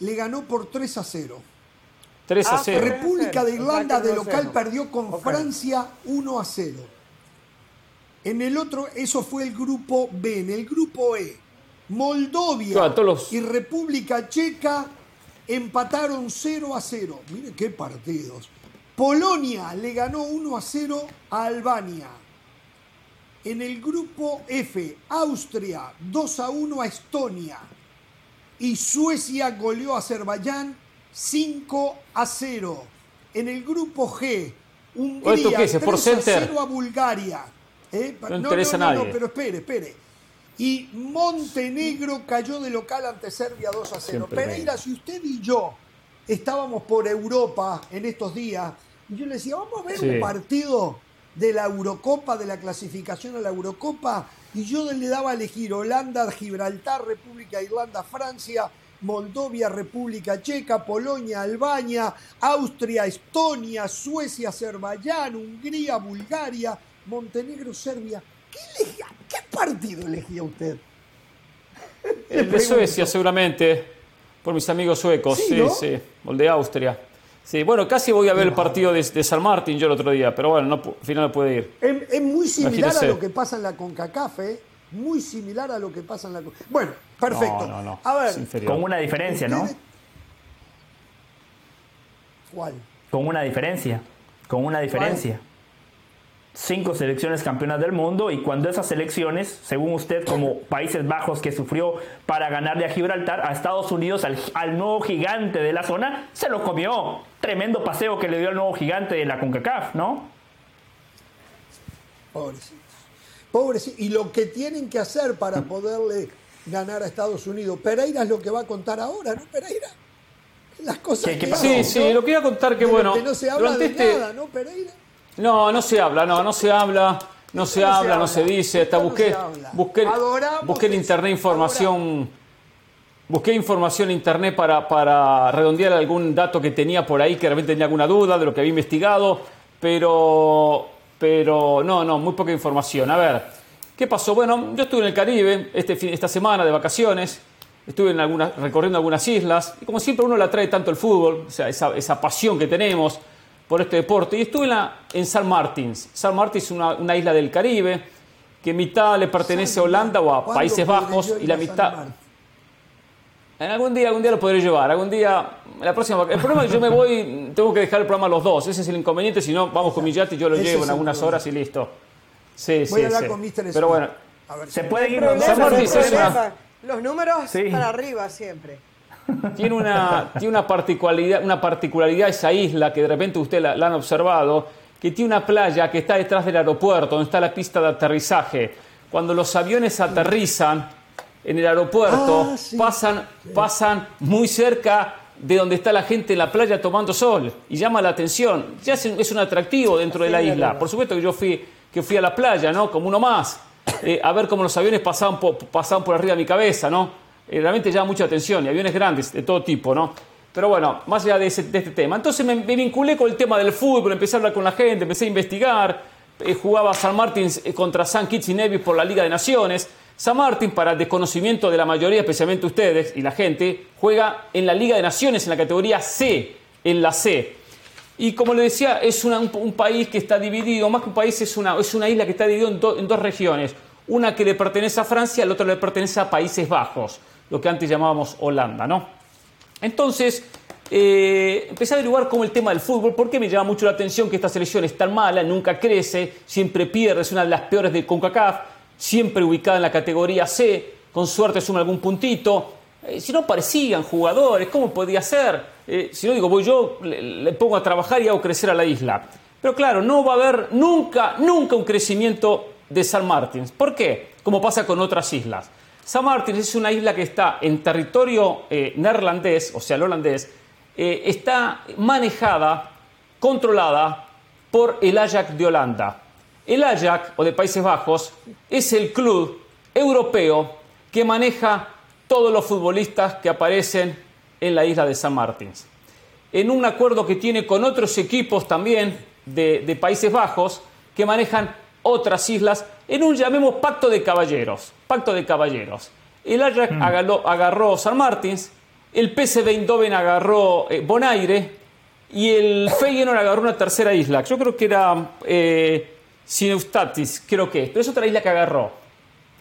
le ganó por 3 a 0. 3 a 0. República de Irlanda de local perdió con Francia 1 a 0. En el otro, eso fue el grupo B. En el grupo E, Moldovia y República Checa empataron 0 a 0. Miren qué partidos. Polonia le ganó 1 a 0 a Albania. En el grupo F, Austria 2 a 1 a Estonia. Y Suecia goleó a Azerbaiyán 5 a 0. En el grupo G, Hungría 3 a 0 a Bulgaria. ¿Eh? No, interesa no, no, no, pero espere, espere. Y Montenegro cayó de local ante Serbia 2 a 0. Pereira, si usted y yo estábamos por Europa en estos días, y yo le decía, vamos a ver un partido de la Eurocopa, de la clasificación a la Eurocopa, y yo le daba a elegir Holanda, Gibraltar, República de Irlanda, Francia, Moldovia, República Checa, Polonia, Albania, Austria, Estonia, Suecia, Azerbaiyán, Hungría, Bulgaria, Montenegro, Serbia. ¿Qué, ¿Qué partido elegía usted? El de Suecia, seguramente, por mis amigos suecos, sí, sí, o el de Austria. Sí, bueno, casi voy a ver el partido de, San Martín yo el otro día, pero bueno, no, al final no puede ir. Es, muy similar a lo que pasa en la CONCACAF, ¿eh? Muy similar a lo que pasa en la Bueno, perfecto. No, no, no. A ver. Con una diferencia, ¿no? ¿Cuál? Con una diferencia. Con una diferencia cinco selecciones campeonas del mundo y cuando esas selecciones, según usted, como Países Bajos que sufrió para ganarle a Gibraltar, a Estados Unidos, al, nuevo gigante de la zona, se lo comió. Tremendo paseo que le dio al nuevo gigante de la CONCACAF, ¿no? Pobrecitos. Pobrecitos. Y lo que tienen que hacer para poderle ganar a Estados Unidos. Pereira es lo que va a contar ahora, ¿no, Pereira? Las cosas que, Sí, sí, lo que iba a contar que, bueno, que no se habla de este nada, ¿no, Pereira? No, no se habla, no, no se habla, no se habla, no se dice. Hasta busqué, busqué, busqué en internet información. Busqué información en internet para, para redondear algún dato que tenía por ahí, que realmente tenía alguna duda de lo que había investigado, pero, pero no, no, muy poca información. A ver, ¿qué pasó? Bueno, yo estuve en el Caribe este, esta semana de vacaciones, estuve en algunas, recorriendo algunas islas, y como siempre uno le atrae tanto el fútbol, o sea, esa, esa pasión que tenemos por este deporte. Y estuve en, la, en San Martins. San Martins es una, isla del Caribe que mitad le pertenece a Holanda o a Países Bajos y la mitad... En algún día, algún día lo podré llevar. Algún día, la próxima. El problema es que yo me voy, tengo que dejar el programa a los dos. Ese es el inconveniente. Si no, vamos con mi yate y yo lo llevo en algunas horas y listo. Sí, voy a hablar sí. con Mr. Pero bueno, se puede ir los números para arriba siempre. Tiene una, tiene una, particularidad, una particularidad esa isla que de repente usted la, han observado, que tiene una playa que está detrás del aeropuerto, donde está la pista de aterrizaje. Cuando los aviones aterrizan en el aeropuerto, ah, pasan, pasan muy cerca de donde está la gente en la playa tomando sol y llama la atención. Ya es, un atractivo dentro de la isla. Por supuesto que yo fui, que fui a la playa, ¿no? Como uno más, eh, a ver cómo los aviones pasaban por, pasaban por arriba de mi cabeza, ¿no? Eh, realmente llama mucha atención y aviones grandes de todo tipo, ¿no? Pero bueno, más allá de, este tema. Entonces me, vinculé con el tema del fútbol, empecé a hablar con la gente, empecé a investigar. Eh, jugaba San Martín eh, contra San Kitts y Nevis por la Liga de Naciones. San Martín, para desconocimiento de la mayoría, especialmente ustedes y la gente, juega en la Liga de Naciones en la categoría C, en la C. Y como le decía, es un, país que está dividido, más que un país, es una, es una isla que está dividida en, en dos regiones. Una que le pertenece a Francia, la otra le pertenece a Países Bajos lo que antes llamábamos Holanda, ¿no? Entonces, eh, empecé a averiguar cómo el tema del fútbol, porque me llama mucho la atención que esta selección es tan mala, nunca crece, siempre pierde, es una de las peores de CONCACAF, siempre ubicada en la categoría C, con suerte suma algún puntito. Eh, si no aparecían jugadores, ¿cómo podía ser? Eh, si no digo, voy yo, le, pongo a trabajar y hago crecer a la isla. Pero claro, no va a haber nunca, nunca un crecimiento de San Martín. ¿Por qué? Como pasa con otras islas. San Martín es una isla que está en territorio eh, neerlandés, o sea, el holandés, eh, está manejada, controlada por el Ajax de Holanda. El Ajax, o de Países Bajos, es el club europeo que maneja todos los futbolistas que aparecen en la isla de San Martín. En un acuerdo que tiene con otros equipos también de, Países Bajos que manejan otras islas en un, llamemos, pacto de caballeros. Pacto de caballeros. El Ajax mm. agarró, San Martín, el PSV Eindhoven agarró eh, Bonaire y el Feyenoord agarró una tercera isla. Yo creo que era eh, Sineustatis, creo que es, pero es otra isla que agarró.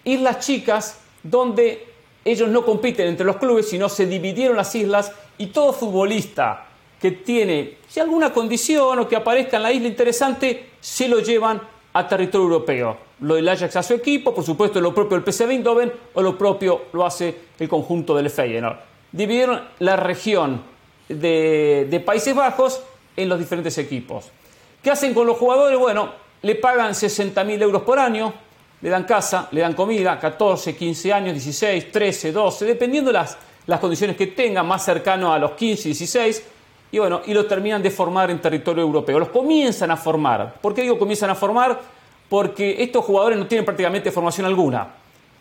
Islas chicas donde ellos no compiten entre los clubes, sino se dividieron las islas y todo futbolista que tiene si alguna condición o que aparezca en la isla interesante, se lo llevan a territorio europeo. Lo del Ajax a su equipo, por supuesto lo propio el PSV Eindhoven o lo propio lo hace el conjunto del Feyenoord. Dividieron la región de, Países Bajos en los diferentes equipos. ¿Qué hacen con los jugadores? Bueno, le pagan 60.000 euros por año, le dan casa, le dan comida, 14, 15 años, 16, 13, 12, dependiendo las, las condiciones que tengan, más cercano a los 15, 16, y bueno, y lo terminan de formar en territorio europeo. Los comienzan a formar. ¿Por qué digo comienzan a formar? Porque estos jugadores no tienen prácticamente formación alguna,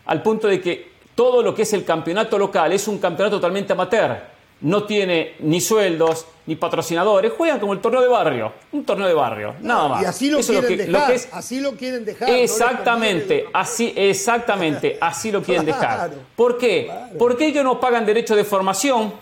al punto de que todo lo que es el campeonato local es un campeonato totalmente amateur no tiene ni sueldos ni patrocinadores, juegan como el torneo de barrio, un torneo de barrio, nada más. Y así lo quieren dejar, así lo quieren dejar. Exactamente, así, exactamente, así lo quieren dejar. ¿Por qué? Porque ellos no pagan derecho de formación,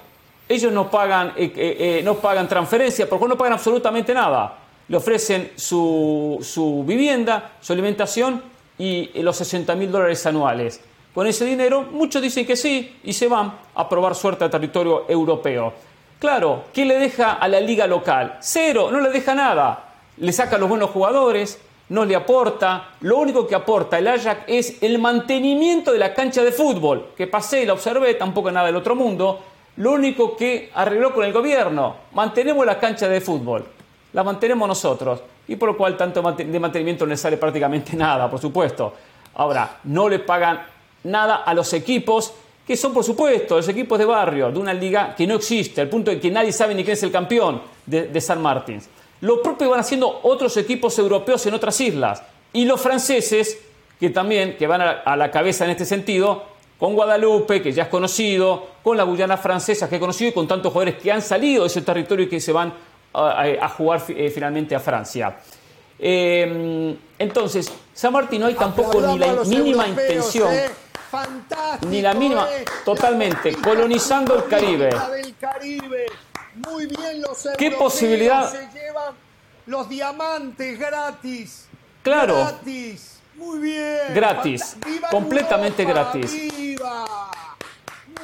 ellos no pagan, eh, eh, eh, no pagan transferencia, porque no pagan absolutamente nada. Le ofrecen su, su vivienda, su alimentación y los 60 mil dólares anuales con ese dinero, muchos dicen que sí y se van a probar suerte a territorio europeo. Claro, ¿qué le deja a la liga local? Cero, no le deja nada. Le saca los buenos jugadores, no le aporta. Lo único que aporta el Ajax es el mantenimiento de la cancha de fútbol, que pasé y la observé, tampoco nada del otro mundo. Lo único que arregló con el gobierno, mantenemos la cancha de fútbol, la mantenemos nosotros, y por lo cual tanto de mantenimiento no le sale prácticamente nada, por supuesto. Ahora, no le pagan nada a los equipos que son, por supuesto, los equipos de barrio, de una liga que no existe, al punto de que nadie sabe ni quién es el campeón de, San Martín. Lo propio van haciendo otros equipos europeos en otras islas. Y los franceses, que también que van a, la cabeza en este sentido, con Guadalupe, que ya es conocido, con la Guyana francesa, que es conocido, y con tantos jugadores que han salido de ese territorio y que se van a, jugar eh, finalmente a Francia. Eh, entonces, San Martín no hay tampoco ni la mínima intención. ¿eh? Ni la mínima, totalmente, colonizando el Caribe. Muy bien los ¿Qué posibilidad? Se llevan los diamantes gratis. Claro. Gratis. Muy bien. Gratis. completamente gratis.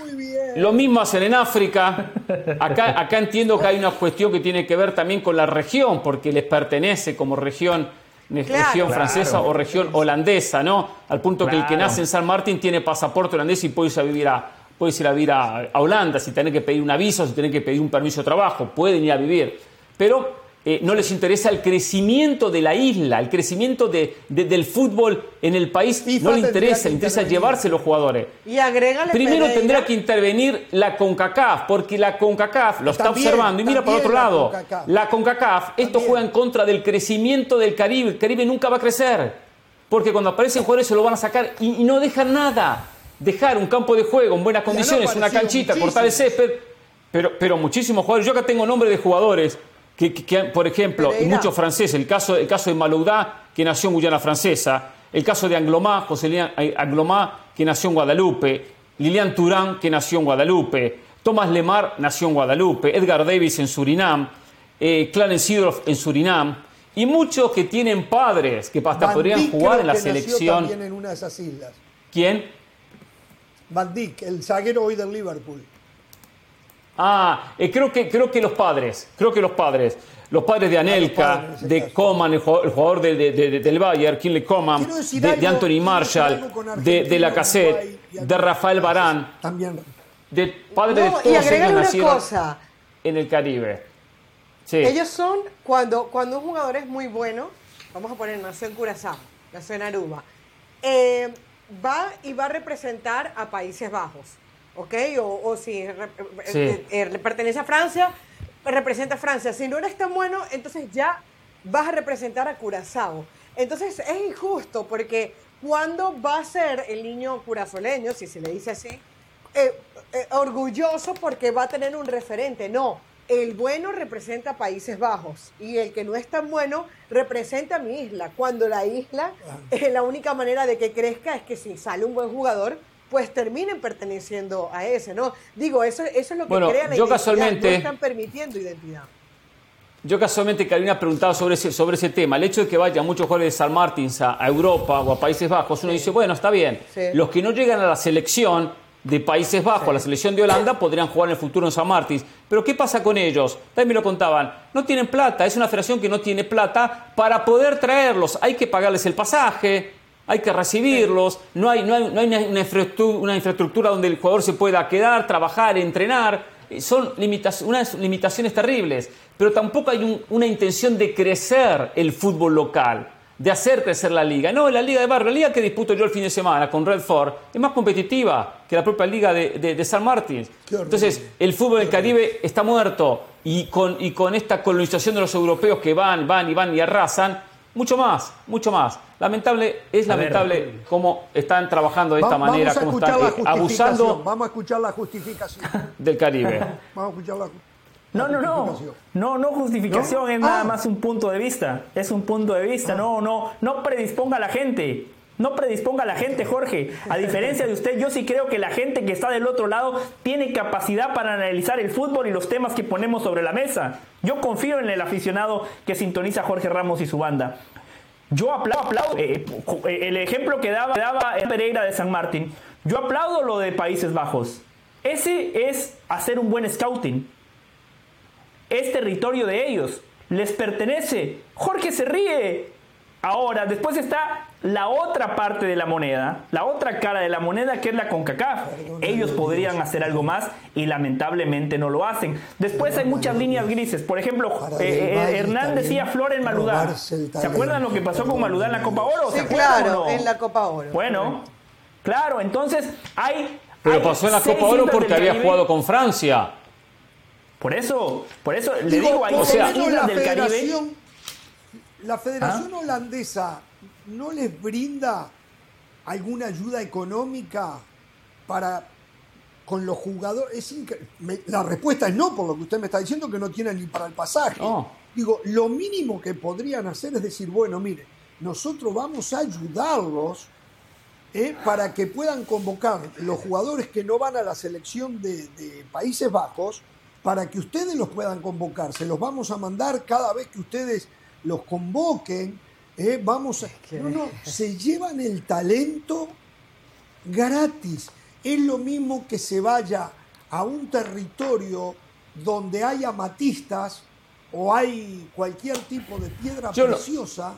Muy bien. Lo mismo hacen en África. Acá, acá entiendo que hay una cuestión que tiene que ver también con la región, porque les pertenece como región región francesa o región holandesa, ¿no? Al punto que el que nace en San Martín tiene pasaporte holandés y puede ir a vivir a, ir a, vivir a, Holanda, si tiene que pedir un aviso, si tiene que pedir un permiso de trabajo, pueden ir a vivir. Pero eh, no les interesa el crecimiento de la isla, el crecimiento de, del fútbol en el país, no le interesa, le interesa llevarse los jugadores. Y agrégale Primero tendrá que intervenir la CONCACAF, porque la CONCACAF lo está observando y mira para otro lado. La CONCACAF, esto juega en contra del crecimiento del Caribe, el Caribe nunca va a crecer, porque cuando aparecen jugadores se lo van a sacar y, no dejan nada. Dejar un campo de juego en buenas condiciones, una canchita, cortar el césped, pero, pero muchísimos jugadores. Yo acá tengo nombre de jugadores que, por ejemplo, muchos franceses, el caso, el caso de Maloudá, que nació en Guyana Francesa, el caso de Anglomá, José Lilian eh, Anglomá, que nació en Guadalupe, Lilian Turán, que nació en Guadalupe, Thomas Lemar nació en Guadalupe, Edgar Davis en Surinam, eh, Clarence en Surinam, y muchos que tienen padres que hasta podrían jugar en la selección. también en una de esas islas. ¿Quién? Van Dijk, el zaguero hoy del Liverpool. Ah, eh, creo, que, creo que los padres, creo que los padres, los padres de ah, Anelka, de Coman, el jugador, del Bayern, Kinley Coman, de, Anthony Marshall, de, la cassette, de Rafael Barán, también. de padres de todos ellos nacieron en el Caribe. Ellos son, cuando, cuando un jugador es muy bueno, vamos a poner, nació en Curazao, nació en Aruba, eh, va y va a representar a Países Bajos ¿ok? O, si eh, eh, eh, pertenece a Francia, representa a Francia. Si no eres tan bueno, entonces ya vas a representar a Curazao. Entonces es injusto porque ¿cuándo va a ser el niño curazoleño, si se le dice así, eh, eh, orgulloso porque va a tener un referente? No, el bueno representa Países Bajos y el que no es tan bueno representa mi isla. Cuando la isla, es la única manera de que crezca es que si sale un buen jugador, pues terminen perteneciendo a ese, ¿no? Digo, eso, eso es lo que crea la yo Casualmente, no están permitiendo identidad. Yo casualmente Carolina preguntado sobre ese, sobre ese tema. El hecho de que vayan muchos jugadores de San Martins a, Europa o a Países Bajos, uno dice, bueno, está bien. Los que no llegan a la selección de Países Bajos, la selección de Holanda, podrían jugar en el futuro en San Martín. Pero ¿qué pasa con ellos? También me lo contaban. No tienen plata, es una federación que no tiene plata para poder traerlos. Hay que pagarles el pasaje, hay que recibirlos, no hay, no hay, no hay una, infraestructura, donde el jugador se pueda quedar, trabajar, entrenar. Eh, son unas limitaciones terribles, pero tampoco hay una intención de crecer el fútbol local de hacer crecer la liga. No, la liga de barrio, la liga que disputo yo el fin de semana con Redford es más competitiva que la propia liga de, San Martín. Entonces, el fútbol del Caribe está muerto y con, y con esta colonización de los europeos que van, van y van y arrasan, mucho más, mucho más. Lamentable, es lamentable cómo están trabajando de esta manera, cómo están eh, abusando. Vamos a escuchar la justificación del Caribe. Vamos a escuchar la no, no, no. No, no justificación, es nada ah. más un punto de vista. Es un punto de vista. No, no, no predisponga a la gente. No predisponga a la gente, Jorge. A diferencia de usted, yo sí creo que la gente que está del otro lado tiene capacidad para analizar el fútbol y los temas que ponemos sobre la mesa. Yo confío en el aficionado que sintoniza Jorge Ramos y su banda. Yo aplaudo, aplaudo eh, eh, el ejemplo que daba, daba Pereira de San Martín. Yo aplaudo lo de Países Bajos. Ese es hacer un buen scouting es territorio de ellos, les pertenece. Jorge se ríe. Ahora, después está la otra parte de la moneda, la otra cara de la moneda que es la CONCACAF. Ellos podrían hacer algo más y lamentablemente no lo hacen. Después hay muchas líneas grises. Por ejemplo, eh, eh, Hernán decía Flor en Maludá. ¿Se acuerdan lo que pasó con Maludá en la Copa Oro? Sí, claro, en la Copa Oro. Bueno, claro, entonces hay... Pero pasó en la Copa Oro porque había jugado con Francia. Por eso, por eso le digo, hay o sea, del Caribe. La Federación ¿Ah? Holandesa no les brinda alguna ayuda económica para con los jugadores. la respuesta es no, por lo que usted me está diciendo, que no tienen ni para el pasaje. Digo, lo mínimo que podrían hacer es decir, bueno, mire, nosotros vamos a ayudarlos eh, para que puedan convocar los jugadores que no van a la selección de Países Bajos para que ustedes los puedan convocar. Se los vamos a mandar cada vez que ustedes los convoquen. ¿eh? vamos a... No, no, se llevan el talento gratis. Es lo mismo que se vaya a un territorio donde hay amatistas o hay cualquier tipo de piedra preciosa,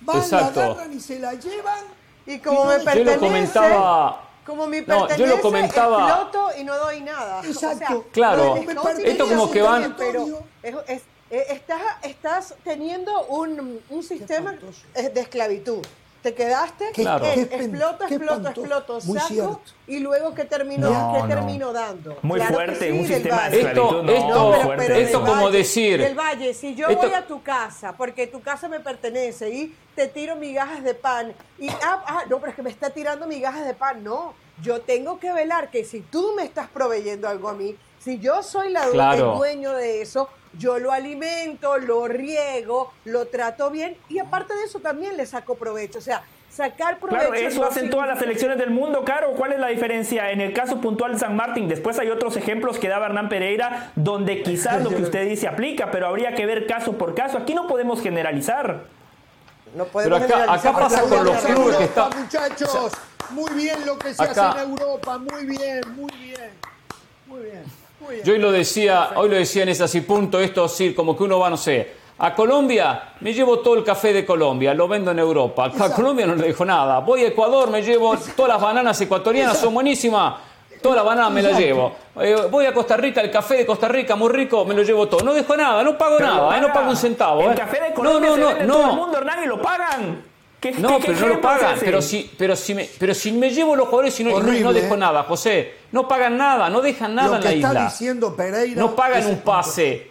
van, la agarran y se la llevan. Y como me pertenece, comentaba como mi pertenencia, no, yo lo comentaba. exploto y no doy nada. Exacto. claro. Esto como que van. Pero es, estás, estás teniendo un, un sistema de esclavitud. Te quedaste, claro. exploto, exploto, exploto, saco y luego ¿qué termino, ¿qué termino dando? Muy fuerte, un sistema de esclavitud. Esto, esto, esto como decir... Del Valle, si yo voy a tu casa, porque tu casa me pertenece y te tiro migajas de pan y, ah, ah, no, pero es que me está tirando migajas de pan, no. Yo tengo que velar que si tú me estás proveyendo algo a mí, si yo soy la el dueño de eso, yo lo alimento, lo riego, lo trato bien y aparte de eso también le saco provecho. O sea, sacar provecho. Claro, eso hacen todas las elecciones del mundo, Caro. ¿Cuál es la diferencia? En el caso puntual de San Martín, después hay otros ejemplos que daba Hernán Pereira, donde quizás lo que usted dice aplica, pero habría que ver caso por caso. Aquí no podemos generalizar. No podemos pero acá, acá pasa con los clubes que están. Muchachos, muy bien lo que se hace en Europa, muy bien, muy bien. Muy bien. Yo hoy lo decía, hoy lo decía en ese así punto, esto sí, como que uno va, no sé, a Colombia me llevo todo el café de Colombia, lo vendo en Europa. A Colombia no le dejo nada. Voy a Ecuador, me llevo todas las bananas ecuatorianas, son buenísimas. Toda la banana me la llevo. Eh, voy a Costa Rica, el café de Costa Rica, muy rico, me lo llevo todo. No dejo nada, no pago nada, eh, no pago un centavo. El eh. café de Colombia no, no, no, no. todo el mundo, Hernán, y lo pagan. No, pero no lo pagan. Pero si, pero, si me, pero si me llevo los jugadores y no, no, dejo nada, José. No pagan nada, no dejan nada en la isla. Diciendo Pereira no pagan un pase.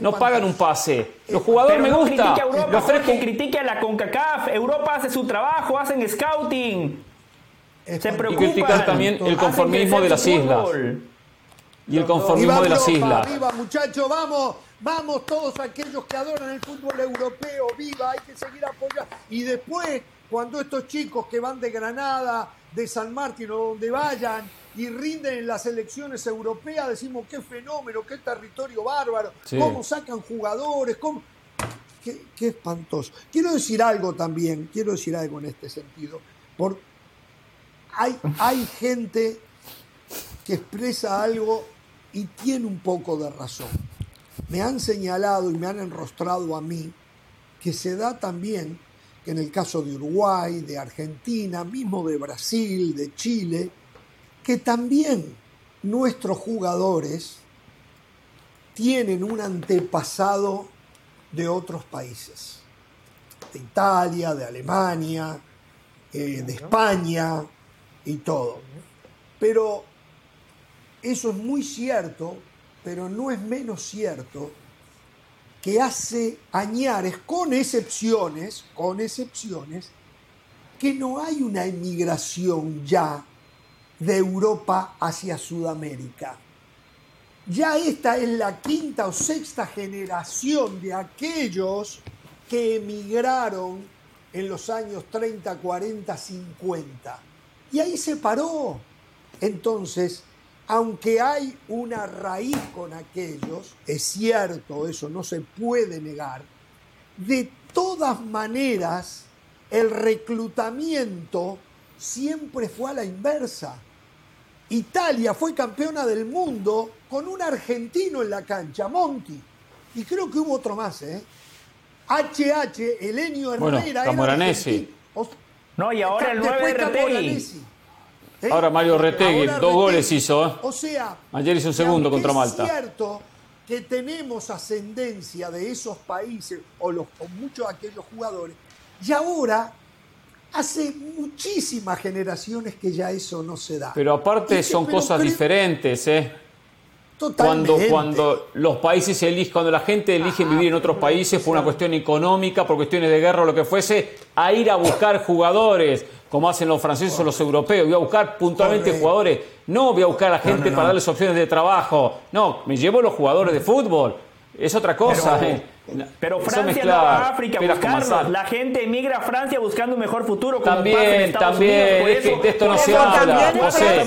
no pagan un pase. Los jugadores me gusta. Europa, que critique a la CONCACAF. Europa hace su trabajo, hacen scouting. Se preocupan. Y criticar también el conformismo de las islas. Y el conformismo de las islas. Viva, muchachos, vamos. Vamos todos aquellos que adoran el fútbol europeo, viva, hay que seguir apoyando. Y después, cuando estos chicos que van de Granada, de San Martín o donde vayan y rinden en las elecciones europeas, decimos qué fenómeno, qué territorio bárbaro, cómo sacan jugadores, cómo... Qué, qué, espantoso. Quiero decir algo también, quiero decir algo en este sentido. Por, hay, hay gente que expresa algo y tiene un poco de razón me han señalado y me han enrostrado a mí que se da también que en el caso de Uruguay, de Argentina, mismo de Brasil, de Chile, que también nuestros jugadores tienen un antepasado de otros países, de Italia, de Alemania, eh, de España y todo. Pero eso es muy cierto pero no es menos cierto que hace Añares, con excepciones, con excepciones, que no hay una emigración ya de Europa hacia Sudamérica. Ya esta es la quinta o sexta generación de aquellos que emigraron en los años 30, 40, 50. Y ahí se paró. Entonces, aunque hay una raíz con aquellos, es cierto, eso no se puede negar, de todas maneras el reclutamiento siempre fue a la inversa. Italia fue campeona del mundo con un argentino en la cancha, Monti. Y creo que hubo otro más, ¿eh? HH, Elenio Herrera. Bueno, No, y ahora el 9 ¿Eh? Ahora Mario Retegui, dos goles hizo. ¿eh? O sea, ayer hizo un segundo contra Malta. Es cierto que tenemos ascendencia de esos países o, los, o muchos de aquellos jugadores, y ahora hace muchísimas generaciones que ya eso no se da. Pero aparte son cosas diferentes, ¿eh? Cuando, cuando los países eligen, cuando la gente elige vivir en otros países por una cuestión económica, por cuestiones de guerra o lo que fuese, a ir a buscar jugadores como hacen los franceses o los europeos. Voy a buscar puntualmente jugadores. No voy a buscar a gente para darles opciones de trabajo. No, me llevo los jugadores de fútbol. Es otra cosa. eh. Pero Francia no va a África a buscarlos. La gente emigra a Francia buscando un mejor futuro. Como también, también. es que de esto no se habla. José,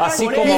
así como.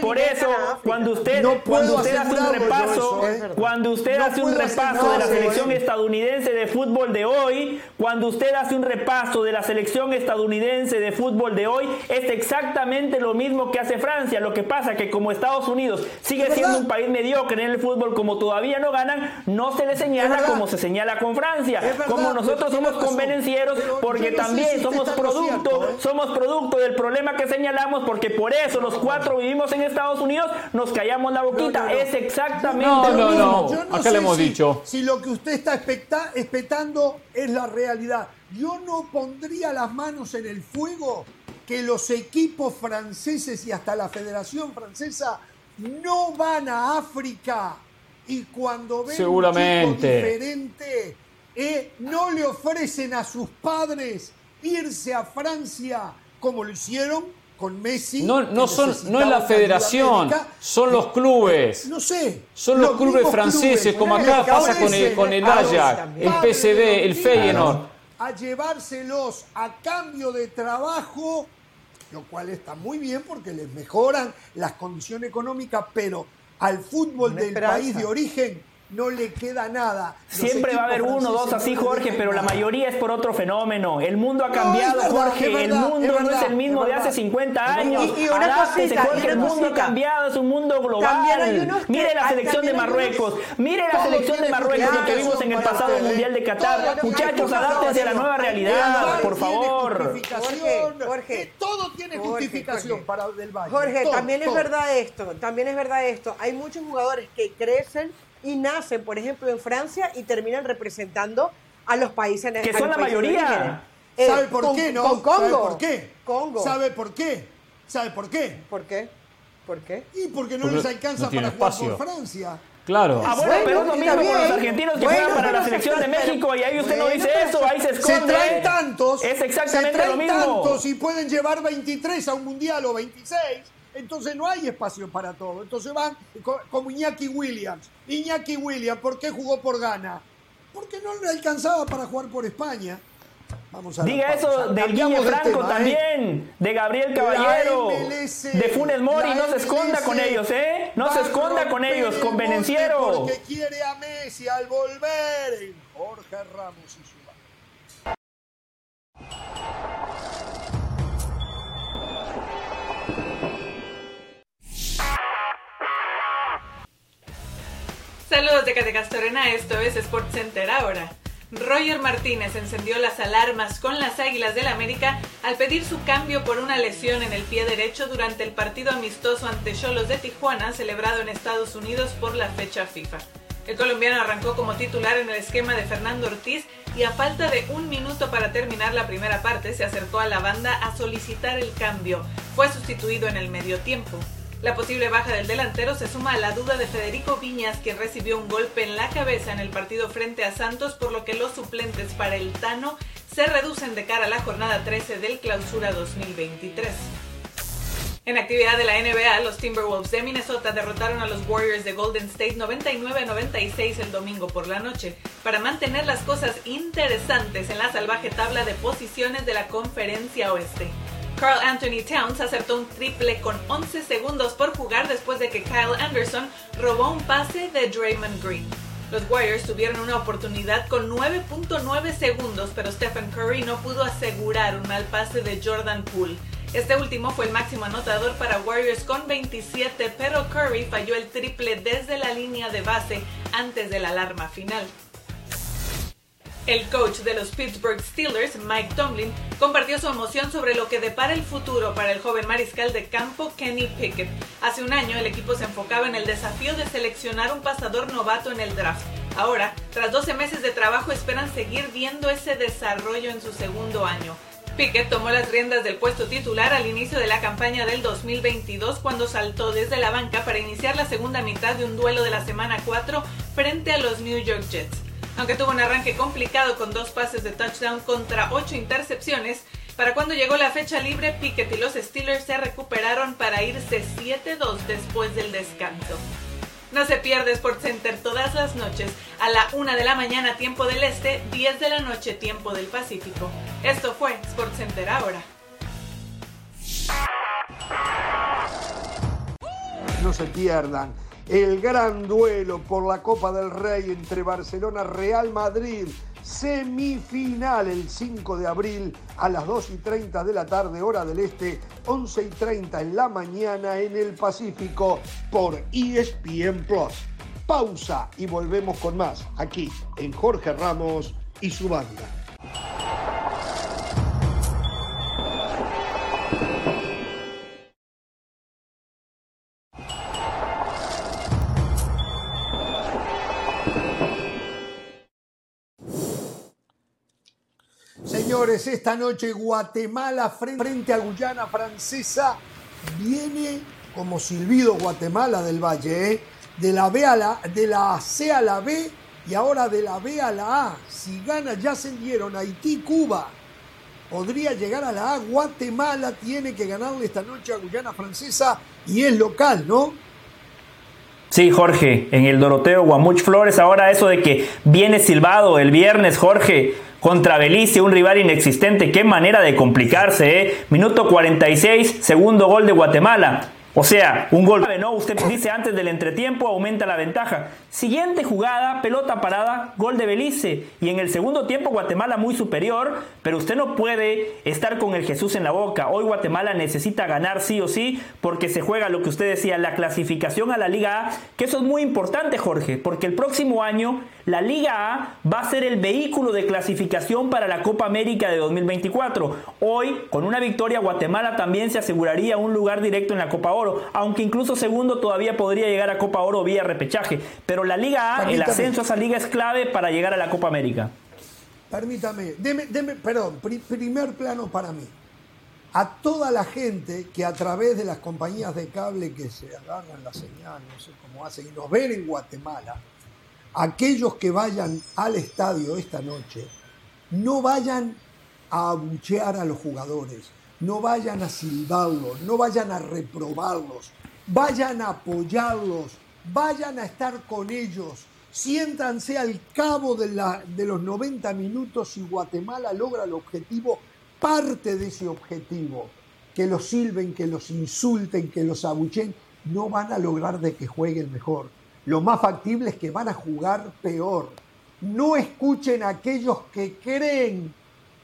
Por eso, cuando usted, cuando usted hace un repaso, ¿eh? cuando usted hace un repaso de la selección estadounidense de fútbol de hoy, cuando usted hace un repaso de la selección estadounidense de fútbol de hoy, es exactamente lo mismo que hace Francia. Lo que pasa que como Estados Unidos sigue siendo un país mediocre en el fútbol, como todavía no ganan, no se les señala como se señala con Francia. como nosotros somos convenencieros porque también somos producto, ¿eh? somos producto del problema que señalamos porque por eso los cuatro vivimos en Estados Unidos, nos callamos la boquita. es exactamente lo mismo. Acá le hemos dicho. Si lo que usted está expectando es la realidad. Yo no pondría las manos en el fuego que los equipos franceses y hasta la Federación Francesa no van a África y cuando ven Seguramente. un diferente, eh, no le ofrecen a sus padres irse a Francia como lo hicieron con Messi. No, no, son, no es la federación, son los clubes. No sé. Son los, clubes franceses, como acá pasa con el, con el Ajax, el PSV, el Feyenoord. A llevárselos a cambio de trabajo, lo cual está muy bien porque les mejoran las condiciones económicas, pero al fútbol del país de origen no le queda nada. Siempre va a haber uno o dos así, Jorge, pero la mayoría es por otro fenómeno. El mundo ha cambiado, Jorge. el mundo no es el mismo de hace 50 años. Y, una cosita, Jorge, el mundo ha cambiado, es un mundo global. Mire la selección de Marruecos, mire la selección de Marruecos, lo que vimos en el pasado Mundial de Qatar. Muchachos, adáptense a la nueva realidad, por favor. Jorge, todo tiene justificación para del Valle. Jorge, también es verdad esto, también es verdad esto. Hay muchos jugadores que crecen y nacen, por ejemplo, en Francia y terminan representando a los países que son la mayoría. Eh, ¿Sabe por qué no? Con Congo. ¿Sabe por qué? Congo. ¿Sabe por qué? ¿Sabe por qué? ¿Por qué? ¿Por qué? Y porque no les alcanza para jugar por Francia. Claro. Ah, bueno, pero es lo mismo con los argentinos que juegan para la selección de México y ahí usted no dice eso, ahí se esconde. Se traen tantos. Es exactamente se traen lo mismo. tantos y pueden llevar 23 a un mundial o 26. Entonces no hay espacio para todo. Entonces van como Iñaki Williams. Iñaki Williams, ¿por qué jugó por Ghana? Porque no le alcanzaba para jugar por España. Diga eso del Guille Franco ¿eh? también, de Gabriel Caballero, de Funes Mori, no se esconda con ellos, ¿eh? No se esconda con ellos, con Venenciero. Porque quiere a Messi al volver. Jorge Ramos y su Saludos de Catecastorena, esto es Sports Center ahora. Roger Martínez encendió las alarmas con las Águilas del América al pedir su cambio por una lesión en el pie derecho durante el partido amistoso ante Cholos de Tijuana celebrado en Estados Unidos por la fecha FIFA. El colombiano arrancó como titular en el esquema de Fernando Ortiz y a falta de un minuto para terminar la primera parte se acercó a la banda a solicitar el cambio. Fue sustituido en el medio tiempo. La posible baja del delantero se suma a la duda de Federico Viñas, quien recibió un golpe en la cabeza en el partido frente a Santos, por lo que los suplentes para el Tano se reducen de cara a la jornada 13 del Clausura 2023. En actividad de la NBA, los Timberwolves de Minnesota derrotaron a los Warriors de Golden State 99-96 el domingo por la noche, para mantener las cosas interesantes en la salvaje tabla de posiciones de la Conferencia Oeste. Carl Anthony Towns acertó un triple con 11 segundos por jugar después de que Kyle Anderson robó un pase de Draymond Green. Los Warriors tuvieron una oportunidad con 9.9 segundos, pero Stephen Curry no pudo asegurar un mal pase de Jordan Poole. Este último fue el máximo anotador para Warriors con 27, pero Curry falló el triple desde la línea de base antes de la alarma final. El coach de los Pittsburgh Steelers, Mike Tomlin, compartió su emoción sobre lo que depara el futuro para el joven mariscal de campo Kenny Pickett. Hace un año el equipo se enfocaba en el desafío de seleccionar un pasador novato en el draft. Ahora, tras 12 meses de trabajo, esperan seguir viendo ese desarrollo en su segundo año. Pickett tomó las riendas del puesto titular al inicio de la campaña del 2022 cuando saltó desde la banca para iniciar la segunda mitad de un duelo de la semana 4 frente a los New York Jets. Aunque tuvo un arranque complicado con dos pases de touchdown contra ocho intercepciones, para cuando llegó la fecha libre, Pickett y los Steelers se recuperaron para irse 7-2 después del descanso. No se pierde Sports Center todas las noches a la 1 de la mañana tiempo del Este, 10 de la noche tiempo del Pacífico. Esto fue Sports Center ahora. No se pierdan el gran duelo por la Copa del Rey entre Barcelona Real Madrid, semifinal el 5 de abril a las 2 y 30 de la tarde, hora del este, 11 y 30 en la mañana en el Pacífico por ESPN Plus. Pausa y volvemos con más aquí en Jorge Ramos y su banda. Esta noche Guatemala frente a Guyana Francesa viene como silbido Guatemala del Valle, ¿eh? de la B a la, de la C a la B y ahora de la B a la A. Si gana ya se dieron Haití, Cuba. Podría llegar a la A. Guatemala tiene que ganarle esta noche a Guyana Francesa y es local, ¿no? Sí, Jorge, en el Doroteo Guamuch Flores, ahora eso de que viene silbado el viernes, Jorge contra Belice, un rival inexistente. Qué manera de complicarse, ¿eh? Minuto 46, segundo gol de Guatemala. O sea, un gol. ¿no? Usted dice antes del entretiempo, aumenta la ventaja. Siguiente jugada, pelota parada, gol de Belice. Y en el segundo tiempo, Guatemala muy superior, pero usted no puede estar con el Jesús en la boca. Hoy Guatemala necesita ganar sí o sí, porque se juega lo que usted decía, la clasificación a la Liga A, que eso es muy importante, Jorge, porque el próximo año la Liga A va a ser el vehículo de clasificación para la Copa América de 2024. Hoy, con una victoria, Guatemala también se aseguraría un lugar directo en la Copa Oro, aunque incluso segundo todavía podría llegar a Copa Oro vía repechaje. Pero la Liga A, el ascenso a esa liga es clave para llegar a la Copa América. Permítame, deme, deme, perdón, primer plano para mí. a toda la gente que a través de las compañías de cable que se agarran la señal, no sé cómo hacen, y nos ven en Guatemala, aquellos que vayan al estadio esta noche, no vayan a abuchear a los jugadores, no vayan a silbarlos, no vayan a reprobarlos, vayan a apoyarlos, vayan a estar con ellos, siéntanse al cabo de, la, de los 90 minutos y Guatemala logra el objetivo, parte de ese objetivo, que los silben, que los insulten, que los abuchen, no van a lograr de que jueguen mejor. Lo más factible es que van a jugar peor. No escuchen a aquellos que creen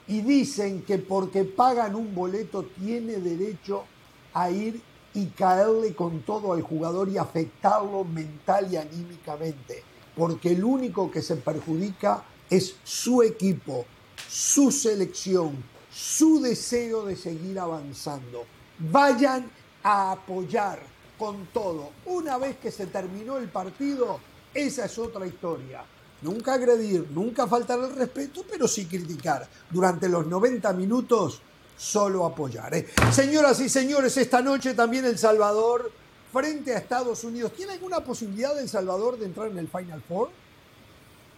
y dicen que porque pagan un boleto tiene derecho a ir y caerle con todo al jugador y afectarlo mental y anímicamente, porque el único que se perjudica es su equipo, su selección, su deseo de seguir avanzando. Vayan a apoyar con todo. Una vez que se terminó el partido, esa es otra historia. Nunca agredir, nunca faltar el respeto, pero sí criticar. Durante los 90 minutos solo apoyar. ¿eh? Señoras y señores, esta noche también El Salvador frente a Estados Unidos. ¿Tiene alguna posibilidad de El Salvador de entrar en el Final Four?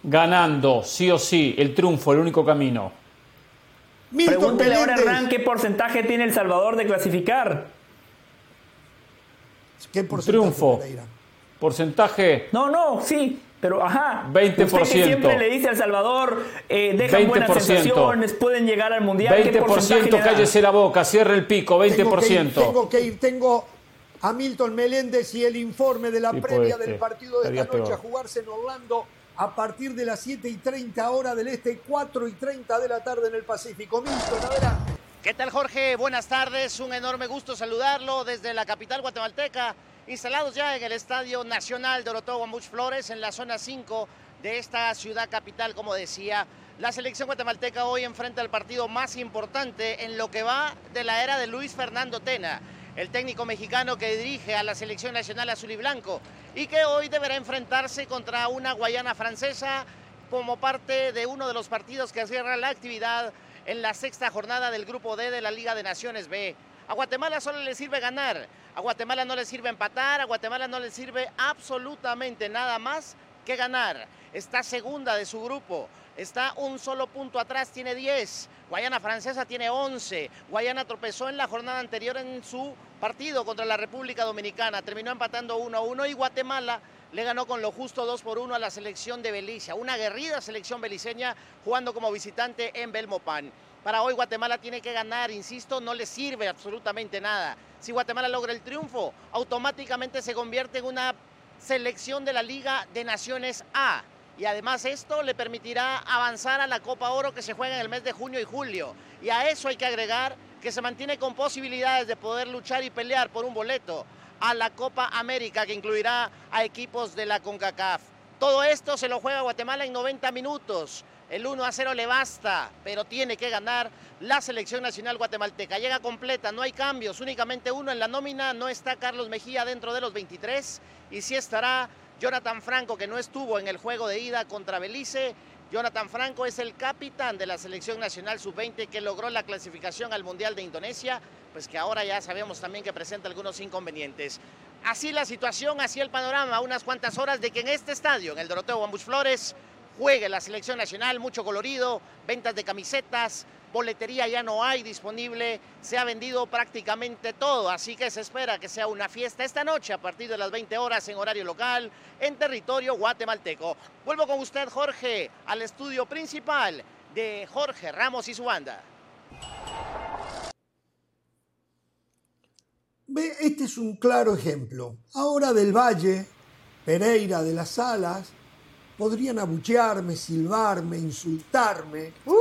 Ganando, sí o sí, el triunfo, el único camino. Pregúntele ahora, Hernán, ¿qué porcentaje tiene El Salvador de clasificar? ¿Qué porcentaje? Triunfo. Porcentaje. No, no, sí. Pero, ajá, 20%. Usted que siempre le dice al Salvador, eh, dejan buenas sensaciones, pueden llegar al Mundial. 20%, cállese la boca, cierre el pico, 20%. Tengo que ir, tengo, que ir, tengo a Milton Meléndez y el informe de la previa del partido de esta noche a jugarse en Orlando a partir de las 7 y 30 hora del este, 4 y 30 de la tarde en el Pacífico. Milton, adelante. ¿Qué tal Jorge? Buenas tardes, un enorme gusto saludarlo desde la capital guatemalteca instalados ya en el Estadio Nacional de Much Flores, en la zona 5 de esta ciudad capital, como decía. La selección guatemalteca hoy enfrenta el partido más importante en lo que va de la era de Luis Fernando Tena, el técnico mexicano que dirige a la selección nacional azul y blanco y que hoy deberá enfrentarse contra una Guayana francesa como parte de uno de los partidos que cierra la actividad en la sexta jornada del Grupo D de la Liga de Naciones B. A Guatemala solo le sirve ganar, a Guatemala no le sirve empatar, a Guatemala no le sirve absolutamente nada más que ganar. Está segunda de su grupo, está un solo punto atrás, tiene 10. Guayana Francesa tiene 11. Guayana tropezó en la jornada anterior en su partido contra la República Dominicana, terminó empatando 1 a 1 y Guatemala le ganó con lo justo 2 por 1 a la selección de Belicia, una aguerrida selección beliceña jugando como visitante en Belmopan. Para hoy Guatemala tiene que ganar, insisto, no le sirve absolutamente nada. Si Guatemala logra el triunfo, automáticamente se convierte en una selección de la Liga de Naciones A. Y además esto le permitirá avanzar a la Copa Oro que se juega en el mes de junio y julio. Y a eso hay que agregar que se mantiene con posibilidades de poder luchar y pelear por un boleto a la Copa América que incluirá a equipos de la CONCACAF. Todo esto se lo juega Guatemala en 90 minutos. El 1 a 0 le basta, pero tiene que ganar la selección nacional guatemalteca. Llega completa, no hay cambios, únicamente uno en la nómina. No está Carlos Mejía dentro de los 23 y sí estará Jonathan Franco, que no estuvo en el juego de ida contra Belice. Jonathan Franco es el capitán de la selección nacional sub-20 que logró la clasificación al Mundial de Indonesia, pues que ahora ya sabemos también que presenta algunos inconvenientes. Así la situación, así el panorama, unas cuantas horas de que en este estadio, en el Doroteo Bambus Flores, juegue la selección nacional, mucho colorido, ventas de camisetas, boletería ya no hay disponible, se ha vendido prácticamente todo, así que se espera que sea una fiesta esta noche a partir de las 20 horas en horario local en territorio guatemalteco. Vuelvo con usted, Jorge, al estudio principal de Jorge Ramos y su banda. Este es un claro ejemplo. Ahora del Valle, Pereira de las Salas, podrían abuchearme, silbarme, insultarme. ¡Uh!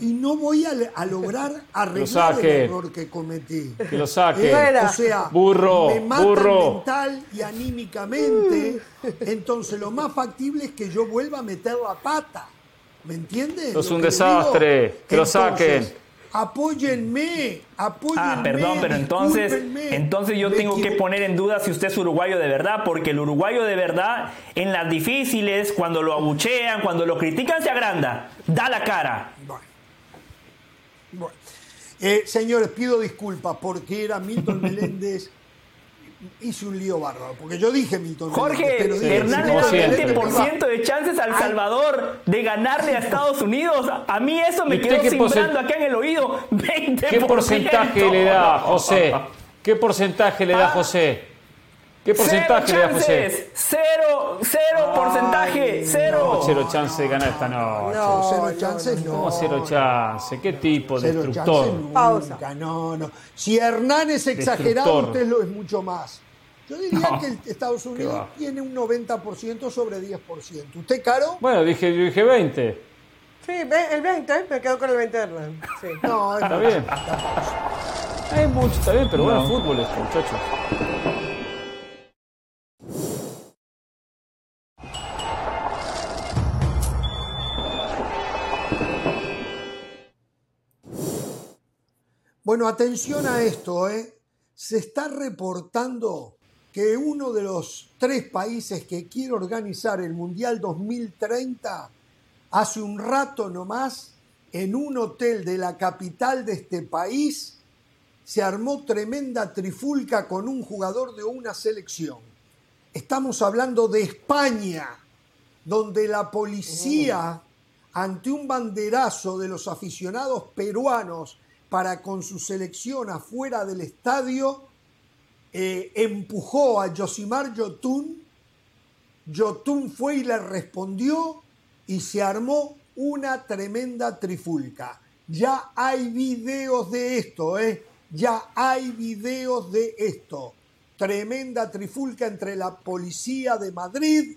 Y no voy a, lograr arreglar el error que cometí. Que lo saque. o sea, burro, me matan burro. mental y anímicamente. Entonces lo más factible es que yo vuelva a meter la pata. ¿Me entiendes? Es un desastre. Que lo saquen apóyenme, apóyenme. Ah, perdón, pero entonces, entonces yo tengo que poner en duda si usted es uruguayo de verdad, porque el uruguayo de verdad, en las difíciles, cuando lo abuchean, cuando lo critican, se agranda, da la cara. Bueno. Eh, señores, pido disculpas porque era Milton Meléndez. Hice un lío bárbaro, porque yo dije Milton Jorge, Meléndez. Jorge, Hernán le da 20% de chances al Salvador de ganarle a Estados Unidos. A mí eso me quedó simbrando acá en el oído. 20%. ¿Qué porcentaje le da, José? ¿Qué porcentaje le da, ah. José? ¿Qué porcentaje le da José? Cero, cero porcentaje, cero. cero chance de ganar esta noche. No, cero chances no. ¿Cómo cero chance? ¿Qué tipo de destructor? Pausa. No, no. Si Hernán es exagerado, usted lo es mucho más. Yo diría que Estados Unidos tiene un 90% sobre 10%. ¿Usted, Caro? Bueno, dije, dije 20. Sí, el 20, me quedo con el 20 de Hernán. Sí. No, está bien. Hay mucho, está bien, pero bueno, fútbol esto, muchachos. Bueno, atención a esto, ¿eh? Se está reportando que uno de los tres países que quiere organizar el Mundial 2030, hace un rato nomás, en un hotel de la capital de este país, se armó tremenda trifulca con un jugador de una selección. Estamos hablando de España, donde la policía, ante un banderazo de los aficionados peruanos para con su selección afuera del estadio, eh, empujó a Josimar Yotun, Yotun fue y le respondió y se armó una tremenda trifulca. Ya hay videos de esto, ¿eh? Ya hay videos de esto. Tremenda trifulca entre la policía de Madrid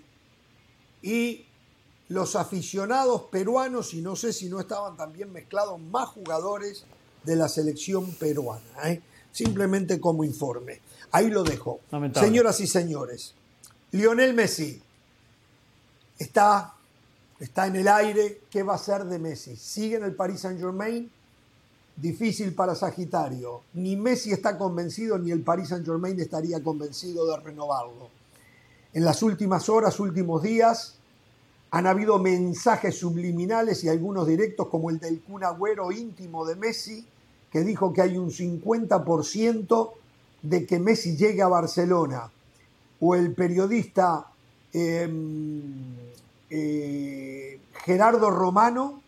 y los aficionados peruanos, y no sé si no estaban también mezclados más jugadores de la selección peruana. ¿eh? Simplemente como informe. Ahí lo dejo. Señoras y señores, Lionel Messi está, está en el aire. ¿Qué va a ser de Messi? ¿Sigue en el Paris Saint Germain? Difícil para Sagitario. Ni Messi está convencido, ni el Paris Saint Germain estaría convencido de renovarlo. En las últimas horas, últimos días, han habido mensajes subliminales y algunos directos como el del Kun Agüero íntimo de Messi, que dijo que hay un 50% de que Messi llegue a Barcelona, o el periodista em, eh, Gerardo Romano,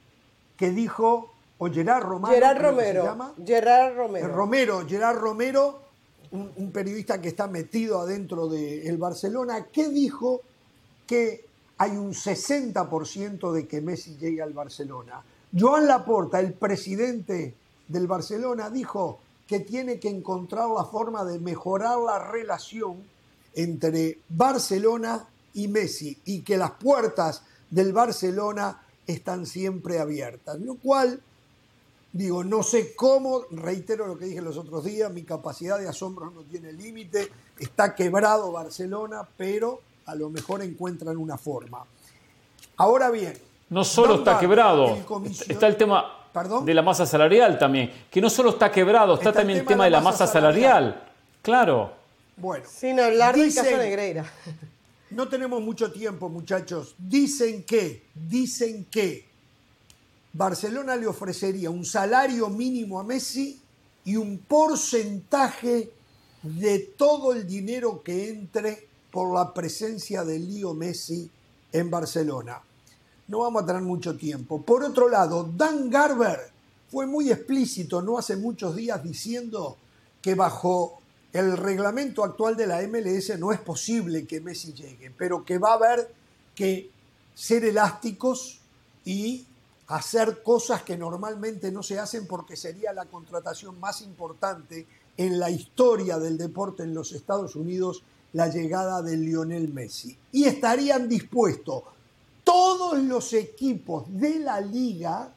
que dijo, o Gerard Romano, Gerard Romero, Gerard Romero. Romero, Gerard Romero, un, periodista que está metido adentro del Barcelona, que dijo que hay un 60% de que Messi llegue al Barcelona. Joan Laporta, el presidente del Barcelona dijo que tiene que encontrar la forma de mejorar la relación entre Barcelona y Messi y que las puertas del Barcelona están siempre abiertas. Lo cual, digo, no sé cómo, reitero lo que dije los otros días, mi capacidad de asombro no tiene límite, está quebrado Barcelona, pero a lo mejor encuentran una forma. Ahora bien. No solo está quebrado, está el tema de la masa salarial también, que no solo está quebrado, está, también el tema, de la masa, salarial. Claro. Bueno. Sin hablar del caso Negreira. No tenemos mucho tiempo, muchachos. Dicen que, dicen que Barcelona le ofrecería un salario mínimo a Messi y un porcentaje de todo el dinero que entre por la presencia de Lío Messi en Barcelona no vamos a tener mucho tiempo. Por otro lado, Dan Garber fue muy explícito no hace muchos días diciendo que bajo el reglamento actual de la MLS no es posible que Messi llegue, pero que va a haber que ser elásticos y hacer cosas que normalmente no se hacen porque sería la contratación más importante en la historia del deporte en los Estados Unidos, la llegada de Lionel Messi. Y estarían dispuestos todos los equipos de la liga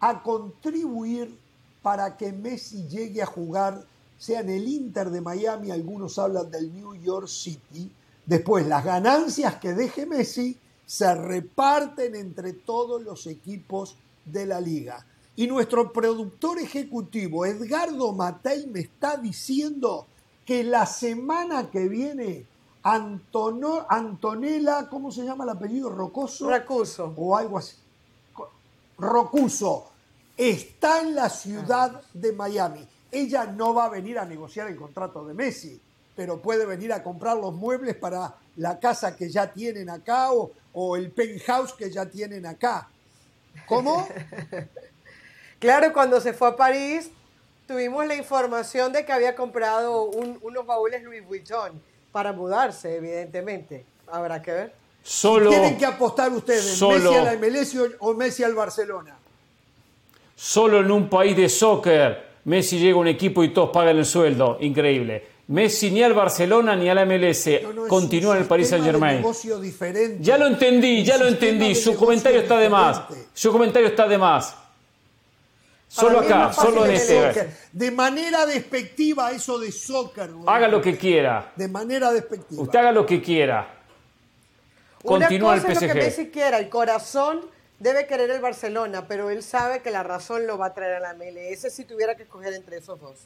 a contribuir para que Messi llegue a jugar, sea en el Inter de Miami, algunos hablan del New York City. Después, las ganancias que deje Messi se reparten entre todos los equipos de la liga. Y nuestro productor ejecutivo, Edgardo Matei, me está diciendo que la semana que viene Antono, Antonella, ¿cómo se llama el apellido? ¿Rocoso? Rocuso. O algo así. Rocuso. está en la ciudad de Miami. Ella no va a venir a negociar el contrato de Messi, pero puede venir a comprar los muebles para la casa que ya tienen acá o, el penthouse que ya tienen acá. ¿Cómo? claro, cuando se fue a París tuvimos la información de que había comprado unos baúles Louis Vuitton para mudarse, evidentemente. Habrá que ver. Solo, ¿Tienen que apostar ustedes Messi a la MLS o Messi al Barcelona? Solo en un país de soccer Messi llega a un equipo y todos pagan el sueldo. Increíble. Messi ni al Barcelona ni a la MLS continúa en el Paris Saint Germain. Ya lo entendí, ya lo entendí. Su comentario está de más. Su comentario está de más. Solo acá, solo en este. De manera despectiva eso de soccer. Haga lo que quiera. De manera despectiva. Usted haga lo que quiera. Continúa el PSG. Es lo que Messi quiera, el corazón debe querer el Barcelona, pero él sabe que la razón lo va a traer a la MLS si tuviera que escoger entre esos dos.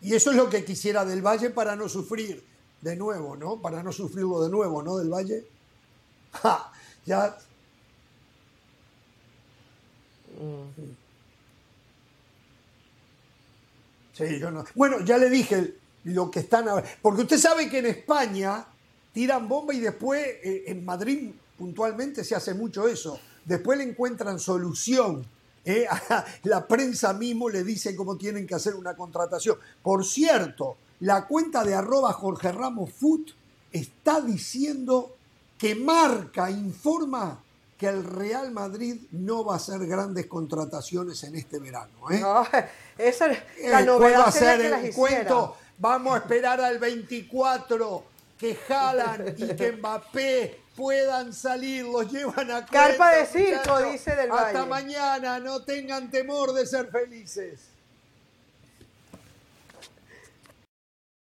Y eso es lo que quisiera del Valle para no sufrir de nuevo, ¿no? Para no sufrirlo de nuevo, ¿no? Del Valle. Ya. Bueno, ya le dije lo que están. Porque usted sabe que en España tiran bomba y después eh, en Madrid puntualmente se hace mucho eso. Después le encuentran solución. ¿eh? La prensa mismo le dice cómo tienen que hacer una contratación. Por cierto, la cuenta de arroba Jorge Ramos Foot está diciendo que marca, informa que el Real Madrid no va a hacer grandes contrataciones en este verano. ¿eh? No, esa es la novedad. Va a ser el cuento. Vamos a esperar al 24 que Jalan y que Mbappé puedan salir, los llevan a Carpa de circo, dice del Hasta mañana, no tengan temor de ser felices.